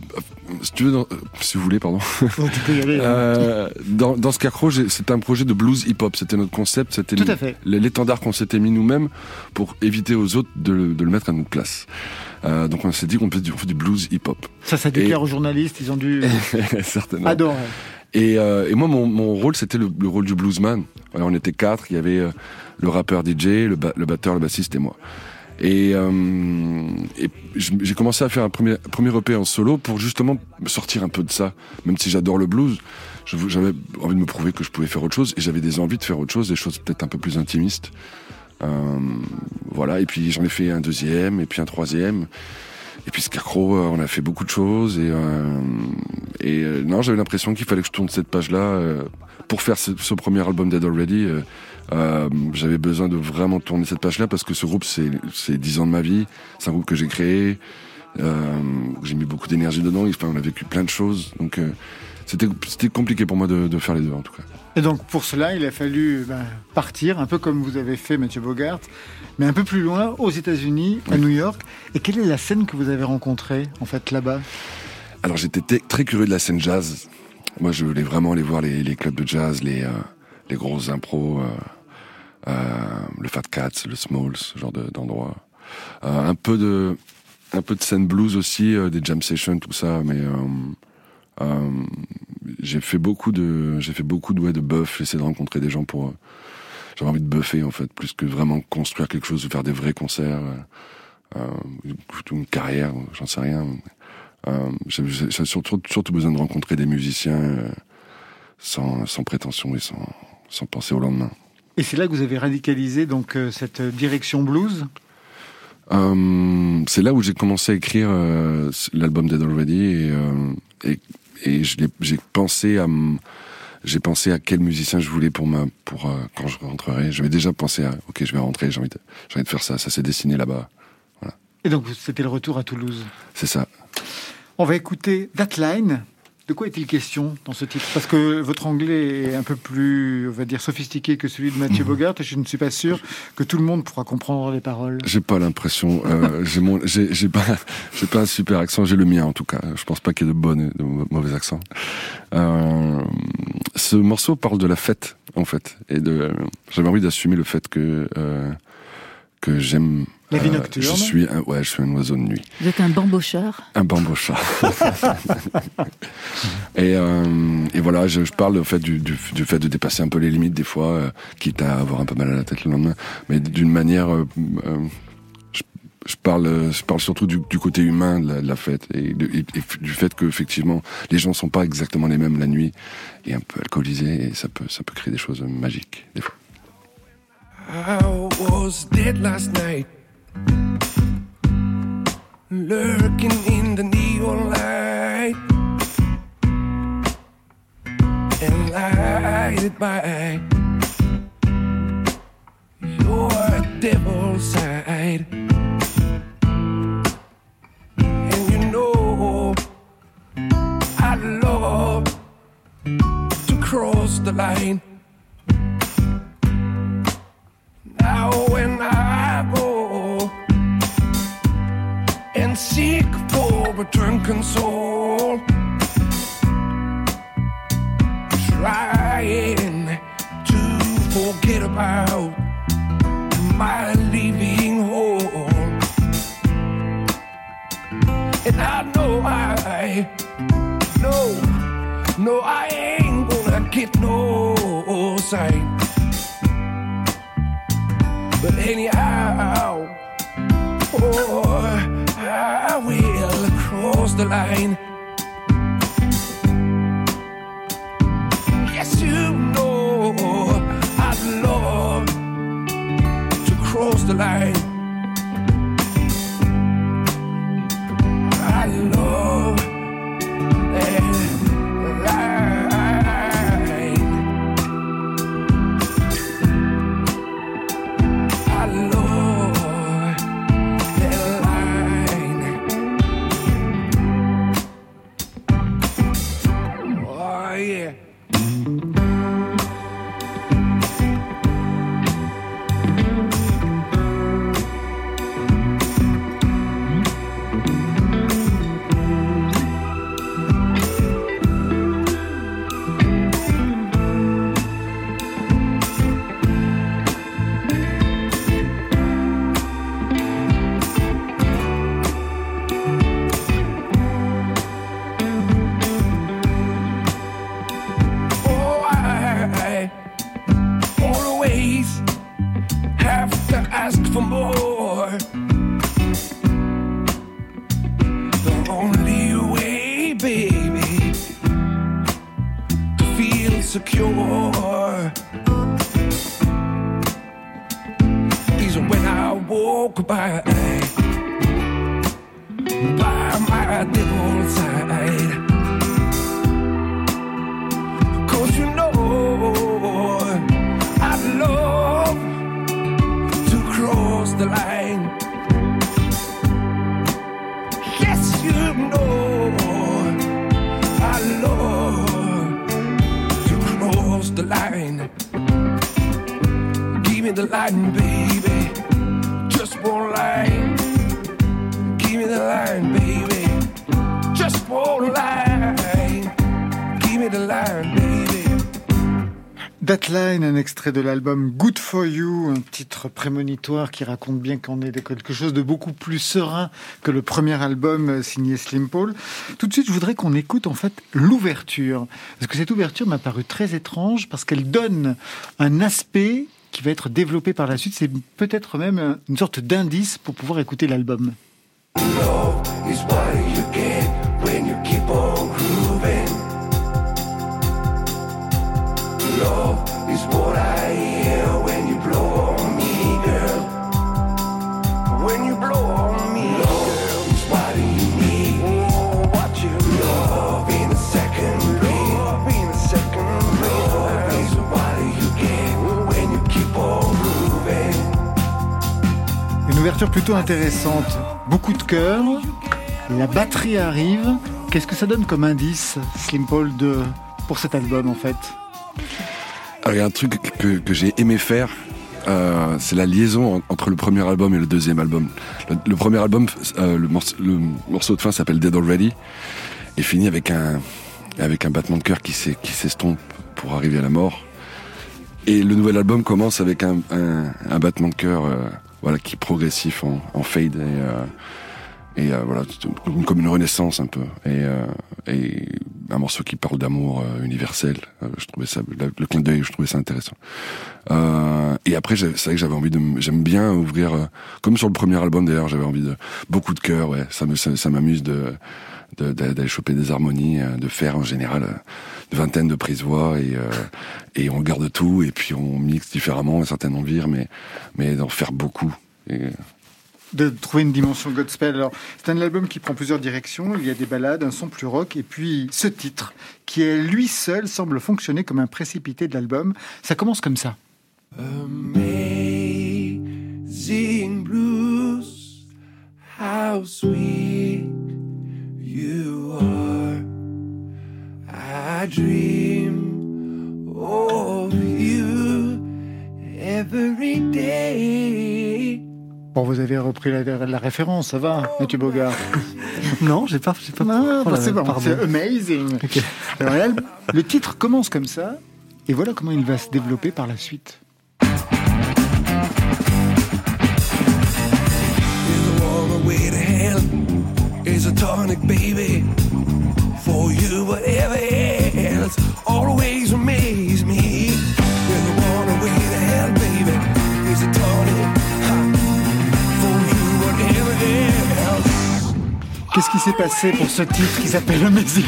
si tu veux, dans- euh, si vous voulez, pardon. Tu peux y aller. hein. Euh, dans, dans Scarecrow, c'était un projet de blues hip-hop. C'était notre concept. C'était Tout le- à fait. le- l'étendard qu'on s'était mis nous-mêmes pour éviter aux autres de, le- de le mettre à notre place. Euh, donc on s'est dit qu'on fait, du- on fait du blues hip-hop. Ça, ça a dû Et- plaire aux journalistes, ils ont dû Certainement. adorer. Et, euh, et moi, mon, mon rôle, c'était le, le rôle du bluesman. Alors, on était quatre. Il y avait euh, le rappeur DJ, le, ba- le batteur, le bassiste et moi. Et, euh, j'ai commencé à faire un premier, premier EP en solo pour justement me sortir un peu de ça. Même si j'adore le blues, j'avais envie de me prouver que je pouvais faire autre chose. Et j'avais des envies de faire autre chose, des choses peut-être un peu plus intimistes. Euh, voilà. Et puis j'en ai fait un deuxième, et puis un troisième. Et puis Scarecrow, euh, on a fait beaucoup de choses et, euh, et euh, non, j'avais l'impression qu'il fallait que je tourne cette page-là pour faire ce, ce premier album Dead Already. euh, j'avais besoin de vraiment tourner cette page-là parce que ce groupe, c'est c'est dix ans de ma vie. C'est un groupe que j'ai créé. Euh, j'ai mis beaucoup d'énergie dedans. Enfin, on a vécu plein de choses. Donc, euh, c'était compliqué pour moi de, de faire les deux en tout cas. Et donc pour cela, il a fallu ben, partir, un peu comme vous avez fait Mathieu Bogart, mais un peu plus loin, aux États-Unis, à New York. Et quelle est la scène que vous avez rencontrée en fait là-bas? Alors j'étais très curieux de la scène jazz. Moi, je voulais vraiment aller voir les, les clubs de jazz, les euh, les grosses impros, euh, euh, le Fat Cats, le Smalls, ce genre de- d'endroits. Euh, un peu de un peu de scène blues aussi, euh, des jam sessions, tout ça. Mais euh, j'ai fait beaucoup de j'ai fait beaucoup de ouais, de buff. Essayé de rencontrer des gens pour euh, j'avais envie de buffer en fait, plus que vraiment construire quelque chose ou faire des vrais concerts. euh, euh, une carrière, j'en sais rien. Euh, j'ai surtout, surtout besoin de rencontrer des musiciens euh, sans, sans prétention et sans, sans penser au lendemain. Et c'est là que vous avez radicalisé donc euh, cette direction blues? Euh, c'est là où j'ai commencé à écrire euh, l'album Dead Already et, euh, et, et j'ai pensé à j'ai pensé à quel musicien je voulais pour ma pour euh, quand je rentrerai. J'avais déjà pensé à ok je vais rentrer j'ai envie de j'ai envie de faire ça ça s'est dessiné là-bas Et donc c'était le retour à Toulouse. c'est ça. On va écouter That Line. De quoi est-il question dans ce titre? Parce que votre anglais est un peu plus, on va dire, sophistiqué que celui de Mathieu Bogart, et je ne suis pas sûr que tout le monde pourra comprendre les paroles. J'ai pas l'impression. Euh, j'ai mon, j'ai, j'ai pas, j'ai pas un super accent. J'ai le mien en tout cas. Je pense pas qu'il y ait de bons et de mauvais accents. Euh, ce morceau parle de la fête en fait, et de. J'avais envie d'assumer le fait que euh, que j'aime. La vie euh, nocturne. Je suis, un, ouais, je suis un oiseau de nuit, Vous êtes un bambocheur. un bambochat. et, euh, et voilà, je, je parle au fait du, du, du fait de dépasser un peu les limites des fois, euh, quitte à avoir un peu mal à la tête le lendemain, mais d'une manière. euh, euh, je, je parle, je parle surtout du, du côté humain de la, de la fête et, de- et- et du fait que effectivement les gens sont pas exactement les mêmes la nuit et un peu alcoolisés et ça peut, ça peut créer des choses magiques des fois. I was dead last night, lurking in the neon light, and lighted by your devil's side. And you know, I love to cross the line. Now when I seek for a drunken soul, trying to forget about my leaving home, and I know I, no, no, I ain't gonna get no sign. But anyhow, oh, cross the line. Yes, you know I'd love to cross the line. Un extrait de l'album Good for You, un titre prémonitoire qui raconte bien qu'on est quelque chose de beaucoup plus serein que le premier album euh, signé Slim Paul. Tout de suite, je voudrais qu'on écoute en fait l'ouverture. Parce que cette ouverture m'a paru très étrange parce qu'elle donne un aspect qui va être développé par la suite. C'est peut-être même un- une sorte d'indice pour pouvoir écouter l'album. Plutôt intéressante. Beaucoup de cœur. La batterie arrive. Qu'est-ce que ça donne comme indice, Slim Paul, pour cet album en fait? Alors, il y a un truc que, que j'ai aimé faire, euh, c'est la liaison en- entre le premier album et le deuxième album. Le, premier album, euh, le, morceau, de fin s'appelle Dead Already et finit avec un avec un battement de cœur qui s'est- qui s'estompe pour arriver à la mort. Et le nouvel album commence avec un, un, battement de cœur, euh, voilà, qui est progressif en, fade euh, et euh, voilà, comme une renaissance un peu et, euh, et un morceau qui parle d'amour euh, universel. Euh, je trouvais ça, le, le clin d'œil, je trouvais ça intéressant. Euh, et après, c'est vrai que j'avais envie de, j'aime bien ouvrir, comme sur le premier album d'ailleurs, j'avais envie de beaucoup de cœur. Ouais, ça me, ça, m'amuse de de- d'a- d'aller choper des harmonies, de faire en général une vingtaine de prises voix et euh, et on garde tout et puis on mixe différemment, certaines on vire, mais mais d'en faire beaucoup. De trouver une dimension Godspell. Alors, c'est un album qui prend plusieurs directions. Il y a des ballades, un son plus rock, et puis ce titre, qui est lui seul semble fonctionner comme un précipité de l'album. Ça commence comme ça. Amazing blues, how sweet you are. I dream of you every day. Bon, vous avez repris la, la référence, ça va, Mathieu Bogart Non, j'ai pas, j'ai pas. Oh bah, c'est bon, amazing. Alors, le titre commence comme ça, et voilà comment il va se développer par la suite. all the way to hell is a tonic, baby. For you, whatever else always amaze me. Qu'est-ce qui s'est passé pour ce titre qui s'appelle Amazing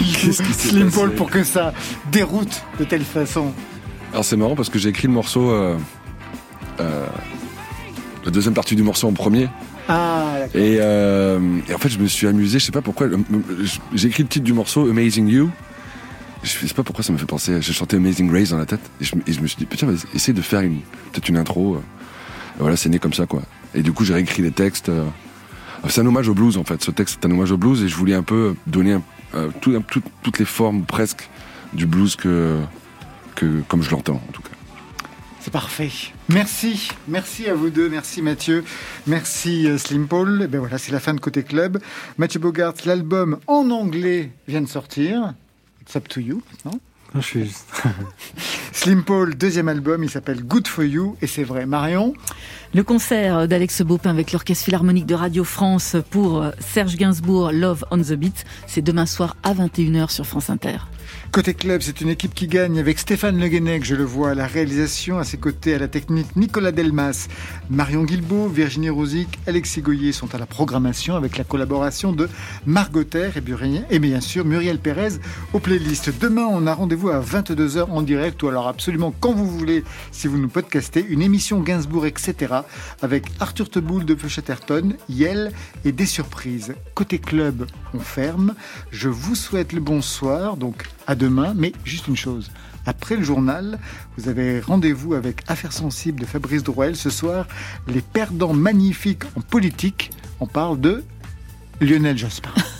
Slim Paul pour que ça déroute de telle façon Alors c'est marrant parce que j'ai écrit le morceau, euh, euh, la deuxième partie du morceau en premier. Ah, d'accord. Et, euh, et en fait, je me suis amusé, je sais pas pourquoi. le- J'ai écrit le titre du morceau Amazing You. Je sais pas pourquoi ça me fait penser. J'ai chanté Amazing Grace dans la tête. Et je, me- et je me suis dit, putain, vas-y, essaye de faire une, peut-être une intro. euh. Et voilà, c'est né comme ça, quoi. Et du coup, j'ai réécrit les textes. C'est un hommage au blues, en fait. Ce texte, c'est un hommage au blues. Et je voulais un peu donner un- euh, tout- un- tout- toutes les formes, presque, du blues que, que comme je l'entends, en tout cas. C'est parfait. Merci, merci à vous deux, merci Mathieu, merci euh, Slim Paul. Et ben voilà, c'est la fin de Côté Club. Mathieu Bogart, l'album en anglais vient de sortir. It's up to you maintenant. Je suis. Slim Paul, deuxième album, il s'appelle Good for You, et c'est vrai. Marion? Le concert d'Alex Baupin avec l'Orchestre Philharmonique de Radio France pour Serge Gainsbourg, Love on the Beat, c'est demain soir à 21h sur France Inter. Côté club, c'est une équipe qui gagne avec Stéphane Le Guenec, je le vois, à la réalisation, à ses côtés, à la technique, Nicolas Delmas, Marion Guilbault, Virginie Rosic, Alexis Goyer sont à la programmation avec la collaboration de Margot et bien sûr Muriel Pérez aux playlists. Demain, on a rendez-vous à 22h en direct ou alors absolument quand vous voulez si vous nous podcastez, une émission Gainsbourg, etc. avec Arthur Teboul de Feu Chatterton, Yel et des surprises. Côté club, on ferme. Je vous souhaite le bonsoir, donc à demain, mais juste une chose. Après le journal, vous avez rendez-vous avec Affaires sensibles de Fabrice Drouel. Ce soir, les perdants magnifiques en politique. On parle de Lionel Jospin.